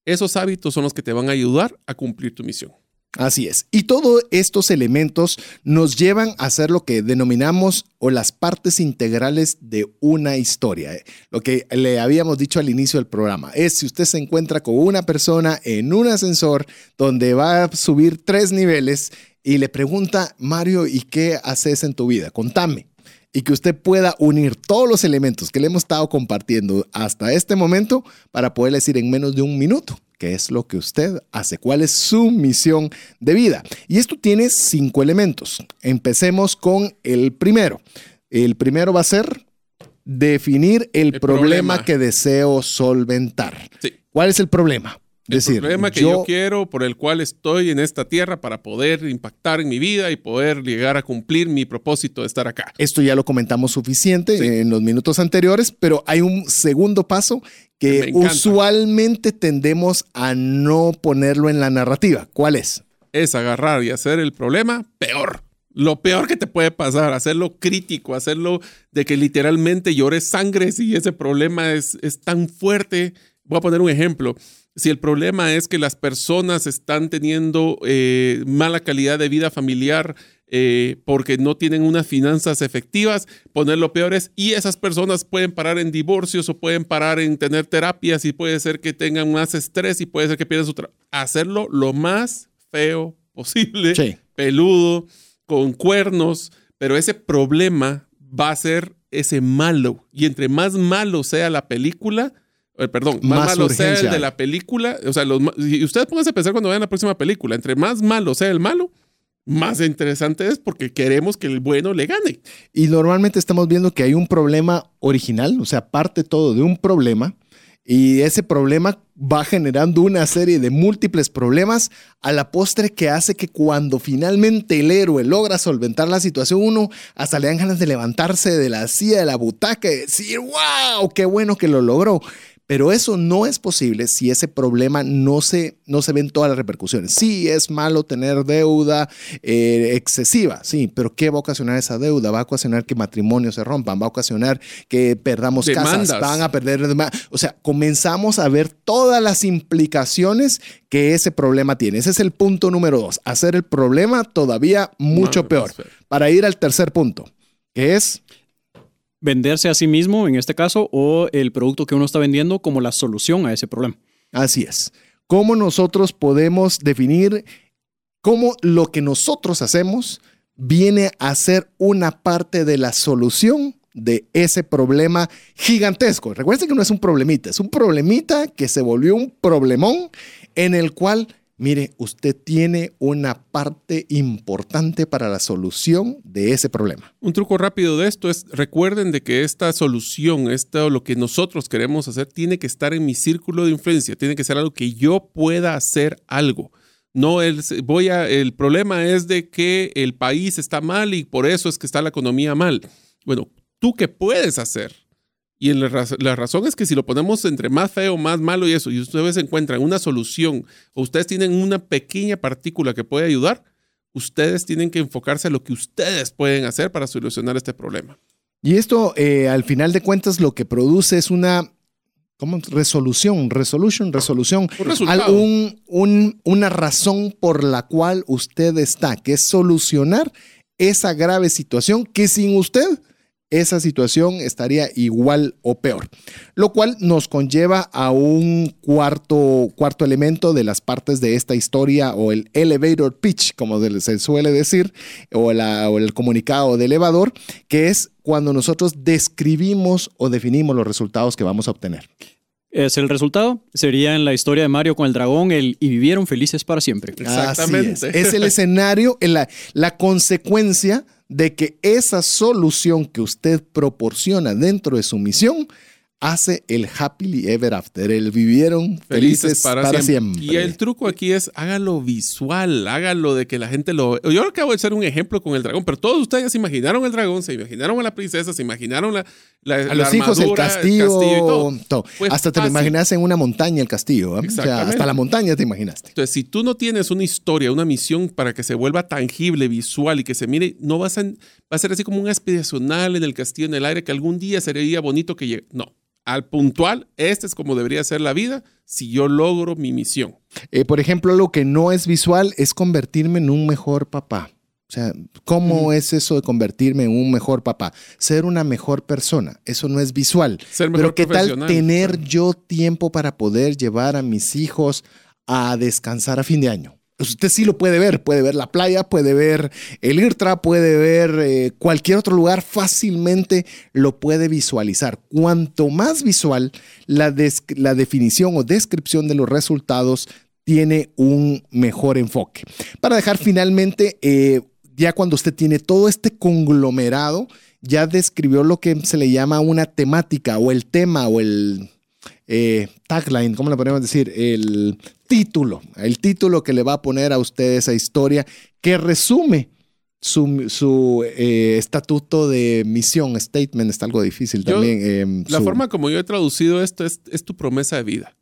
Speaker 2: Esos hábitos son los que te van a ayudar a cumplir tu misión.
Speaker 1: Así es. Y todos estos elementos nos llevan a hacer lo que denominamos o las partes integrales de una historia. Eh, Lo que le habíamos dicho al inicio del programa es si usted se encuentra con una persona en un ascensor donde va a subir tres niveles y le pregunta, Mario, ¿y qué haces en tu vida? Contame. Y que usted pueda unir todos los elementos que le hemos estado compartiendo hasta este momento para poder decir en menos de un minuto qué es lo que usted hace, cuál es su misión de vida. Y esto tiene cinco elementos. Empecemos con el primero. El primero va a ser definir el,
Speaker 2: El
Speaker 1: problema,
Speaker 2: problema.
Speaker 1: que deseo solventar.
Speaker 2: Sí.
Speaker 1: ¿Cuál es el problema?
Speaker 2: El
Speaker 1: Decir,
Speaker 2: problema que yo, quiero, por el cual estoy en esta tierra para poder impactar en mi vida y poder llegar a cumplir mi propósito de estar acá.
Speaker 1: Esto ya lo comentamos suficiente
Speaker 2: Sí.
Speaker 1: en los minutos anteriores, pero hay un segundo paso
Speaker 2: Que
Speaker 1: usualmente tendemos a no ponerlo en la narrativa. ¿Cuál es?
Speaker 2: Es agarrar y hacer el problema peor. Lo peor que te puede pasar, hacerlo crítico, hacerlo de que literalmente llores sangre si ese problema es, es tan fuerte. Voy a poner un ejemplo. Si el problema es que las personas están teniendo eh, mala calidad de vida familiar eh, porque no tienen unas finanzas efectivas, ponerlo peor es, y esas personas pueden parar en divorcios o pueden parar en tener terapias y puede ser que tengan más estrés y puede ser que pierdan su trabajo. Hacerlo lo más feo posible,
Speaker 1: Sí.
Speaker 2: peludo, con cuernos, pero ese problema va a ser ese malo. Y entre más malo sea la película, eh, perdón, más,
Speaker 1: Más
Speaker 2: malo sea el
Speaker 1: urgencia
Speaker 2: de la película, o sea, los, y ustedes pónganse a pensar cuando vean la próxima película, entre más malo sea el malo, más interesante es porque queremos que el bueno le gane.
Speaker 1: Y normalmente estamos viendo que hay un problema original, o sea, parte todo de un problema. Y ese problema va generando una serie de múltiples problemas a la postre que hace que cuando finalmente el héroe logra solventar la situación, uno hasta le dan ganas de levantarse de la silla, de la butaca y decir, wow, qué bueno que lo logró. Pero eso no es posible si ese problema no se, no se ven todas las repercusiones. Sí, es malo tener deuda eh, excesiva, sí, pero ¿qué va a ocasionar esa deuda? Va a ocasionar que matrimonios se rompan, va a ocasionar que perdamos casas, van a perder O sea, comenzamos a ver todas las implicaciones que ese problema tiene. Ese es el punto número dos, hacer el problema todavía mucho peor. Para ir al tercer punto, que es
Speaker 5: Venderse a sí mismo, en este caso, o el producto que uno está vendiendo como la solución a ese problema.
Speaker 1: Así es. ¿Cómo nosotros podemos definir cómo lo que nosotros hacemos viene a ser una parte de la solución de ese problema gigantesco? Recuerden que no es un problemita, es un problemita que se volvió un problemón en el cual, mire, usted tiene una parte importante para la solución de ese problema.
Speaker 2: Un truco rápido de esto es recuerden de que esta solución, esto lo que nosotros queremos hacer, tiene que estar en mi círculo de influencia, tiene que ser algo que yo pueda hacer algo. No el, voy a, el problema es de que el país está mal y por eso es que está la economía mal. Bueno, ¿tú qué puedes hacer? Y la, raz- la razón es que si lo ponemos entre más feo, más malo y eso, y ustedes encuentran una solución o ustedes tienen una pequeña partícula que puede ayudar, ustedes tienen que enfocarse a lo que ustedes pueden hacer para solucionar este problema.
Speaker 1: Y esto, eh, al final de cuentas, lo que produce es una ¿cómo? resolución, resolution, resolución,
Speaker 2: Un resultado.
Speaker 1: algún- un- una razón por la cual usted está, que es solucionar esa grave situación que sin usted esa situación estaría igual o peor. Lo cual nos conlleva a un cuarto, cuarto elemento de las partes de esta historia o el elevator pitch, como se suele decir, o, la- o el comunicado de elevador, que es cuando nosotros describimimos o definimos los resultados que vamos a obtener.
Speaker 5: Es el resultado. Sería en la historia de Mario con el dragón, el y vivieron felices para siempre.
Speaker 2: Exactamente.
Speaker 1: Así es. Es el escenario, la, la consecuencia de que esa solución que usted proporciona dentro de su misión hace el happily ever after, el vivieron felices, para, siempre.
Speaker 2: Y el truco aquí es hágalo visual, hágalo de que la gente lo... Yo acabo de hacer un ejemplo con el dragón, pero todos ustedes se imaginaron el dragón, se imaginaron a la princesa, se imaginaron la, la
Speaker 1: a
Speaker 2: la
Speaker 1: los hijos, el castillo,
Speaker 2: y todo.
Speaker 1: todo.
Speaker 2: Fue
Speaker 1: Hasta te lo imaginaste en una montaña el castillo. ¿eh? O sea,
Speaker 2: Exactamente.
Speaker 1: hasta la montaña te imaginaste.
Speaker 2: Entonces, si tú no tienes una historia, una misión para que se vuelva tangible, visual y que se mire, no vas a, va a ser así como un aspiracional en el castillo en el aire que algún día sería bonito que llegue. No, al puntual, este es como debería ser la vida si yo logro mi misión.
Speaker 1: Eh, por ejemplo, lo que no es visual es convertirme en un mejor papá. O sea, ¿cómo es eso de convertirme en un mejor papá? Ser una mejor persona. Eso no es visual.
Speaker 2: Ser mejor
Speaker 1: Pero ¿qué tal tener yo tiempo para poder llevar a mis hijos a descansar a fin de año? Pues Usted sí lo puede ver, puede ver la playa, puede ver el IRTRA, puede ver eh, cualquier otro lugar, fácilmente lo puede visualizar. Cuanto más visual, la, la definición o descripción de los resultados tiene un mejor enfoque. Para dejar finalmente, eh, ya cuando usted tiene todo este conglomerado, ya describió lo que se le llama una temática o el tema o el eh, tagline, ¿cómo le podemos decir? El título, el título que le va a poner a usted esa historia que resume su, su, eh, estatuto de misión, statement, está algo difícil
Speaker 2: Yo-
Speaker 1: también. eh,
Speaker 2: La
Speaker 1: su-
Speaker 2: forma como yo he traducido esto es, es tu promesa de vida.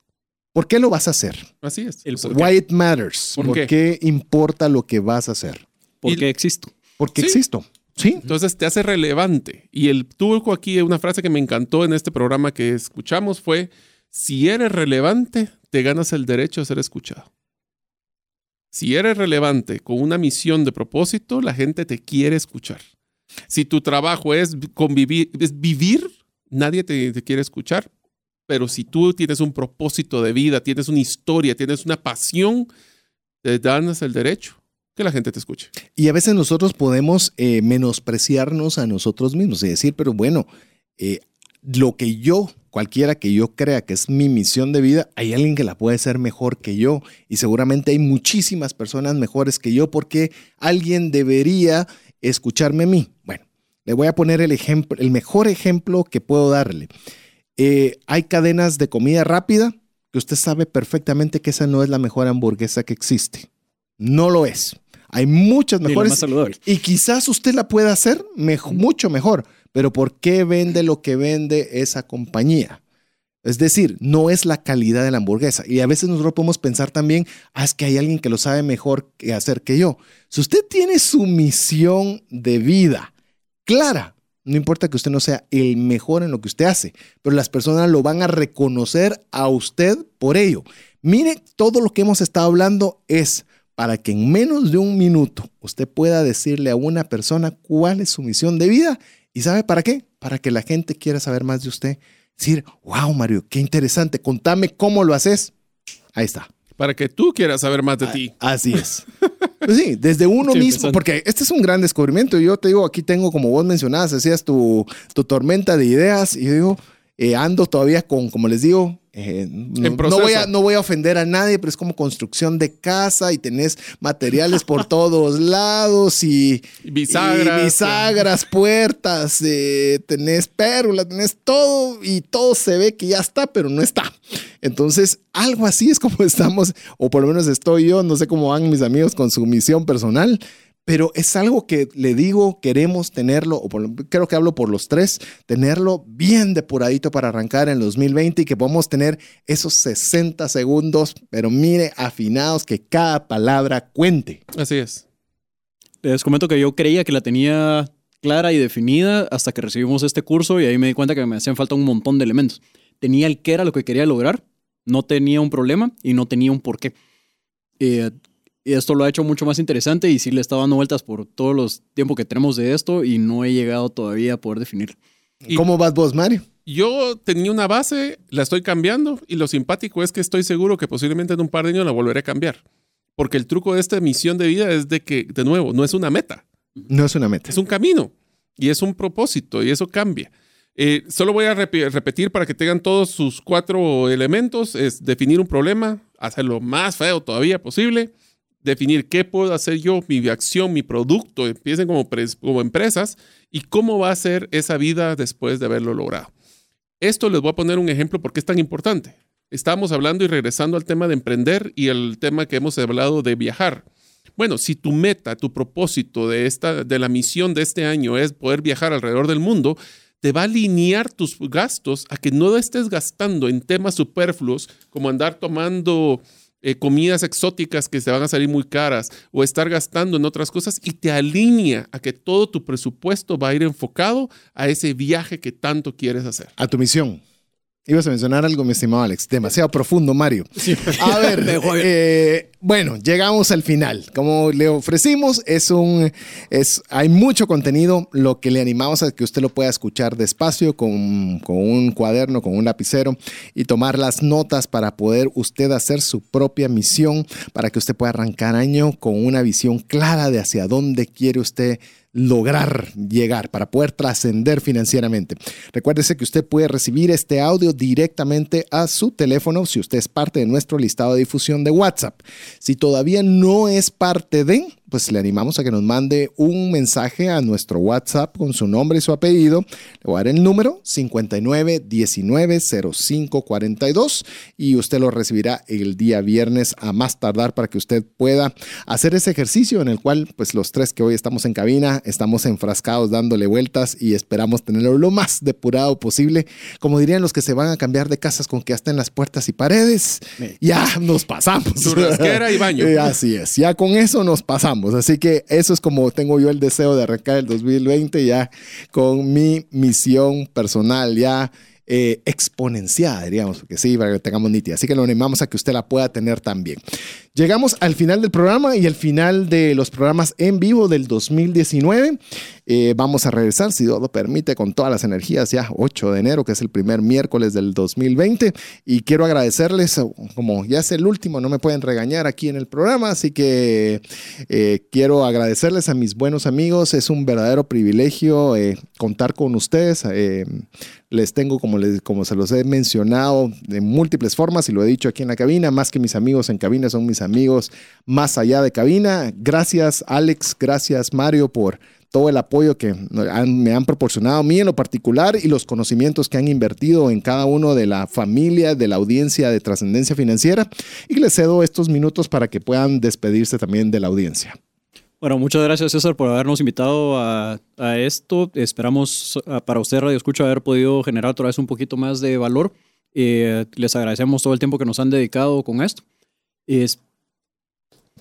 Speaker 1: ¿Por qué lo vas a hacer?
Speaker 2: Así es.
Speaker 5: El por
Speaker 1: Why it matters.
Speaker 2: ¿Por
Speaker 1: ¿Por,
Speaker 2: qué?
Speaker 1: qué? importa lo que vas a hacer?
Speaker 5: ¿Por
Speaker 2: Y-
Speaker 5: qué existo?
Speaker 1: Porque
Speaker 2: Sí.
Speaker 1: existo. Sí.
Speaker 2: Entonces te hace relevante. Y el tuvo aquí una frase que me encantó en este programa que escuchamos fue, si eres relevante, te ganas el derecho a ser escuchado. Si eres relevante con una misión de propósito, la gente te quiere escuchar. Si tu trabajo es convivir, es vivir, nadie te, quiere escuchar. Pero si tú tienes un propósito de vida, tienes una historia, tienes una pasión, te ganas el derecho que la gente te escuche.
Speaker 1: Y a veces nosotros podemos eh, menospreciarnos a nosotros mismos y decir, pero bueno, eh, lo que yo, cualquiera que yo crea que es mi misión de vida, hay alguien que la puede ser mejor que yo y seguramente hay muchísimas personas mejores que yo porque alguien debería escucharme a mí. Bueno, le voy a poner el ejemplo, el mejor ejemplo que puedo darle. Eh, hay cadenas de comida rápida que usted sabe perfectamente que esa no es la mejor hamburguesa que existe. No lo es. Hay muchas mejores. Y quizás usted la pueda hacer mucho mejor, pero ¿por qué vende lo que vende esa compañía? Es decir, no es la calidad de la hamburguesa. Y a veces nosotros podemos pensar también, ah, es que hay alguien que lo sabe mejor que hacer que yo. Si usted tiene su misión de vida clara, no importa que usted no sea el mejor en lo que usted hace, pero las personas lo van a reconocer a usted por ello. Mire, todo lo que hemos estado hablando es para que en menos de un minuto usted pueda decirle a una persona cuál es su misión de vida y sabe para qué, para que la gente quiera saber más de usted. Decir, wow, Mario, qué interesante, contame cómo lo haces. Ahí está.
Speaker 2: Para que tú quieras saber más de ti.
Speaker 1: Así es. Pues sí, desde uno
Speaker 5: Qué
Speaker 1: mismo, porque este es un gran descubrimiento. Yo te digo, aquí tengo, como vos mencionabas, decías tu, tu tormenta de ideas, y yo digo, eh, ando todavía con, como les digo, eh, no, no voy a, no voy a ofender a nadie, pero es como construcción de casa y tenés materiales por todos lados y,
Speaker 2: Bisagras.
Speaker 1: y bisagras, puertas, eh, tenés pérulas, tenés todo y todo se ve que ya está, pero no está. Entonces, algo así es como estamos, o por lo menos estoy yo, no sé cómo van mis amigos con su misión personal, pero es algo que le digo, queremos tenerlo, o por creo que hablo por los tres, tenerlo bien depuradito para arrancar en el 2020 y que podamos tener esos 60 segundos, pero mire, afinados, que cada palabra cuente.
Speaker 2: Así es.
Speaker 5: Les comento que yo creía que la tenía clara y definida hasta que recibimos este curso y ahí me di cuenta que me hacían falta un montón de elementos. Tenía el qué era lo que quería lograr, no tenía un problema y no tenía un porqué. Eh, y esto lo ha hecho mucho más interesante y sí le estado dando vueltas por todos los tiempos que tenemos de esto y no he llegado todavía a poder definir.
Speaker 2: Y-
Speaker 1: ¿Cómo vas vos, Mario?
Speaker 2: Yo tenía una base, la estoy cambiando y lo simpático es que estoy seguro que posiblemente en un par de años la volveré a cambiar. Porque el truco de esta misión de vida es de que, de nuevo, no es una meta,
Speaker 1: No es una meta.
Speaker 2: es un camino y es un propósito y eso cambia. Eh, solo voy a repi- repetir para que tengan todos sus cuatro elementos. Es definir un problema, hacerlo más feo todavía posible, definir qué puedo hacer yo, mi acción, mi producto, empiecen como, pres- como empresas y cómo va a ser esa vida después de haberlo logrado. Esto les voy a poner un ejemplo porque es tan importante. Estamos hablando y regresando al tema de emprender y el tema que hemos hablado de viajar. Bueno, si tu meta, tu propósito de, esta, de la misión de este año es poder viajar alrededor del mundo, te va a alinear tus gastos a que no estés gastando en temas superfluos como andar tomando eh, comidas exóticas que te van a salir muy caras o estar gastando en otras cosas y te alinea a que todo tu presupuesto va a ir enfocado a ese viaje que tanto quieres hacer.
Speaker 1: A tu misión. Ibas a mencionar algo, mi estimado Alex. Demasiado profundo, Mario. A ver, eh, bueno, llegamos al final. Como le ofrecimos, es un, es, hay mucho contenido. Lo que le animamos a que usted lo pueda escuchar despacio con, con un cuaderno, con un lapicero y tomar las notas para poder usted hacer su propia misión, para que usted pueda arrancar año con una visión clara de hacia dónde quiere usted lograr llegar, para poder trascender financieramente. Recuérdese que usted puede recibir este audio directamente a su teléfono si usted es parte de nuestro listado de difusión de WhatsApp. Si todavía no es parte de, pues le animamos a que nos mande un mensaje a nuestro WhatsApp con su nombre y su apellido. Le voy a dar el número 59190542 y usted lo recibirá el día viernes a más tardar para que usted pueda hacer ese ejercicio en el cual pues los tres que hoy estamos en cabina estamos enfrascados dándole vueltas y esperamos tenerlo lo más depurado posible. Como dirían los que se van a cambiar de casas con que hasta en las puertas y paredes, ya nos pasamos.
Speaker 2: Churrasquera y baño.
Speaker 1: Así es, ya con eso nos pasamos. Así que eso es como tengo yo el deseo de arrancar el 2020 ya con mi misión personal, ya eh, exponenciada, diríamos, porque sí, para que tengamos nítida. Así que lo animamos a que usted la pueda tener también. Llegamos al final del programa y al final de los programas en vivo del 2019. Eh, vamos a regresar, si Dios lo permite, con todas las energías ya 8 de enero, que es el primer miércoles del 2020. Y quiero agradecerles, como ya es el último, no me pueden regañar aquí en el programa, así que eh, quiero agradecerles a mis buenos amigos. Es un verdadero privilegio contar con ustedes. Les tengo, como, les, como se los he mencionado, de múltiples formas y lo he dicho aquí en la cabina, más que mis amigos en cabina, son mis amigos más allá de cabina. Gracias Alex, gracias Mario por todo el apoyo que me han proporcionado a mí en lo particular y los conocimientos que han invertido en cada uno de la familia, de la audiencia de trascendencia financiera. Y les cedo estos minutos para que puedan despedirse también de la audiencia.
Speaker 5: Bueno, muchas gracias César por habernos invitado a, a esto. Esperamos ah, para usted, Radio Escucha, haber podido generar otra vez un poquito más de valor. Eh, les agradecemos todo el tiempo que nos han dedicado con esto. Es,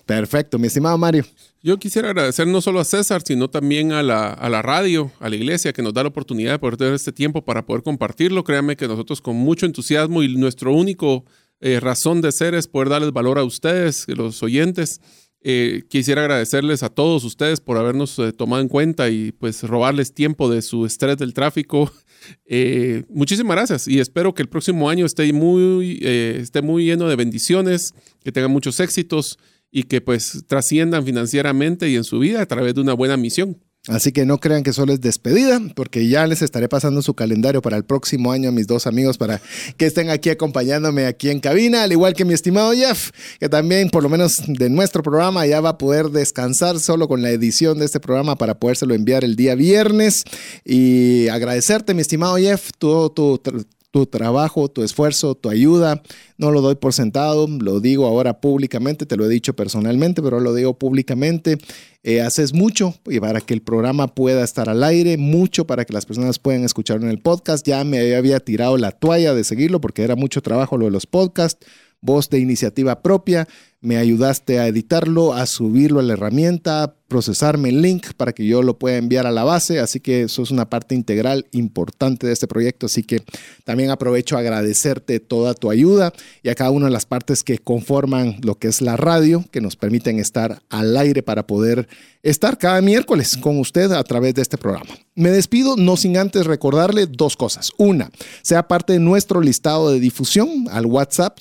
Speaker 1: Perfecto, mi estimado Mario.
Speaker 2: Yo quisiera agradecer no solo a César, sino también a la, a la radio, a la iglesia, que nos da la oportunidad de poder tener este tiempo para poder compartirlo. Créanme que nosotros con mucho entusiasmo y nuestro único eh, razón de ser es poder darles valor a ustedes, los oyentes. Eh, quisiera agradecerles a todos ustedes por habernos eh, tomado en cuenta y pues robarles tiempo de su estrés del tráfico. Eh, muchísimas gracias y espero que el próximo año esté muy, eh, esté muy lleno de bendiciones, que tengan muchos éxitos y que pues trasciendan financieramente y en su vida a través de una buena misión.
Speaker 1: Así que no crean que solo es despedida, porque ya les estaré pasando su calendario para el próximo año a mis dos amigos para que estén aquí acompañándome aquí en cabina, al igual que mi estimado Jeff, que también por lo menos de nuestro programa ya va a poder descansar solo con la edición de este programa para podérselo enviar el día viernes. Y agradecerte, mi estimado Jeff, todo tu, tu trabajo, tu esfuerzo, tu ayuda. No lo doy por sentado, lo digo ahora públicamente, te lo he dicho personalmente, pero lo digo públicamente. Eh, haces mucho para que el programa pueda estar al aire, mucho para que las personas puedan escucharlo en el podcast. Ya me había tirado la toalla de seguirlo porque era mucho trabajo lo de los podcasts. Vos de iniciativa propia me ayudaste a editarlo, a subirlo a la herramienta, procesarme el link para que yo lo pueda enviar a la base, así que eso es una parte integral importante de este proyecto, así que también aprovecho a agradecerte toda tu ayuda y a cada una de las partes que conforman lo que es la radio, que nos permiten estar al aire para poder estar cada miércoles con usted a través de este programa. Me despido no sin antes recordarle dos cosas. Una, sea parte de nuestro listado de difusión al WhatsApp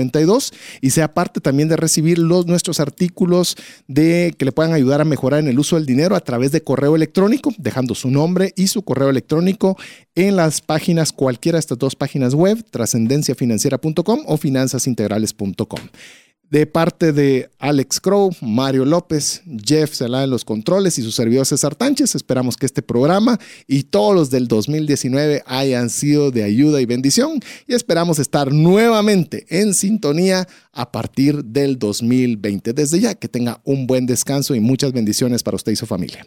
Speaker 1: 59190542 y sea parte también de recibir los, nuestros artículos de que le puedan ayudar a mejorar en el uso del dinero a través de correo electrónico, dejando su nombre y su correo electrónico en las páginas, cualquiera de estas dos páginas web, trascendenciafinanciera.com o finanzasintegrales.com de parte de Alex Crow, Mario López, Jeff Sela en los controles y su servidor César Tánchez. Esperamos que este programa y todos los del 2019 hayan sido de ayuda y bendición y esperamos estar nuevamente en sintonía a partir del 2020. Desde ya, que tenga un buen descanso y muchas bendiciones para usted y su familia.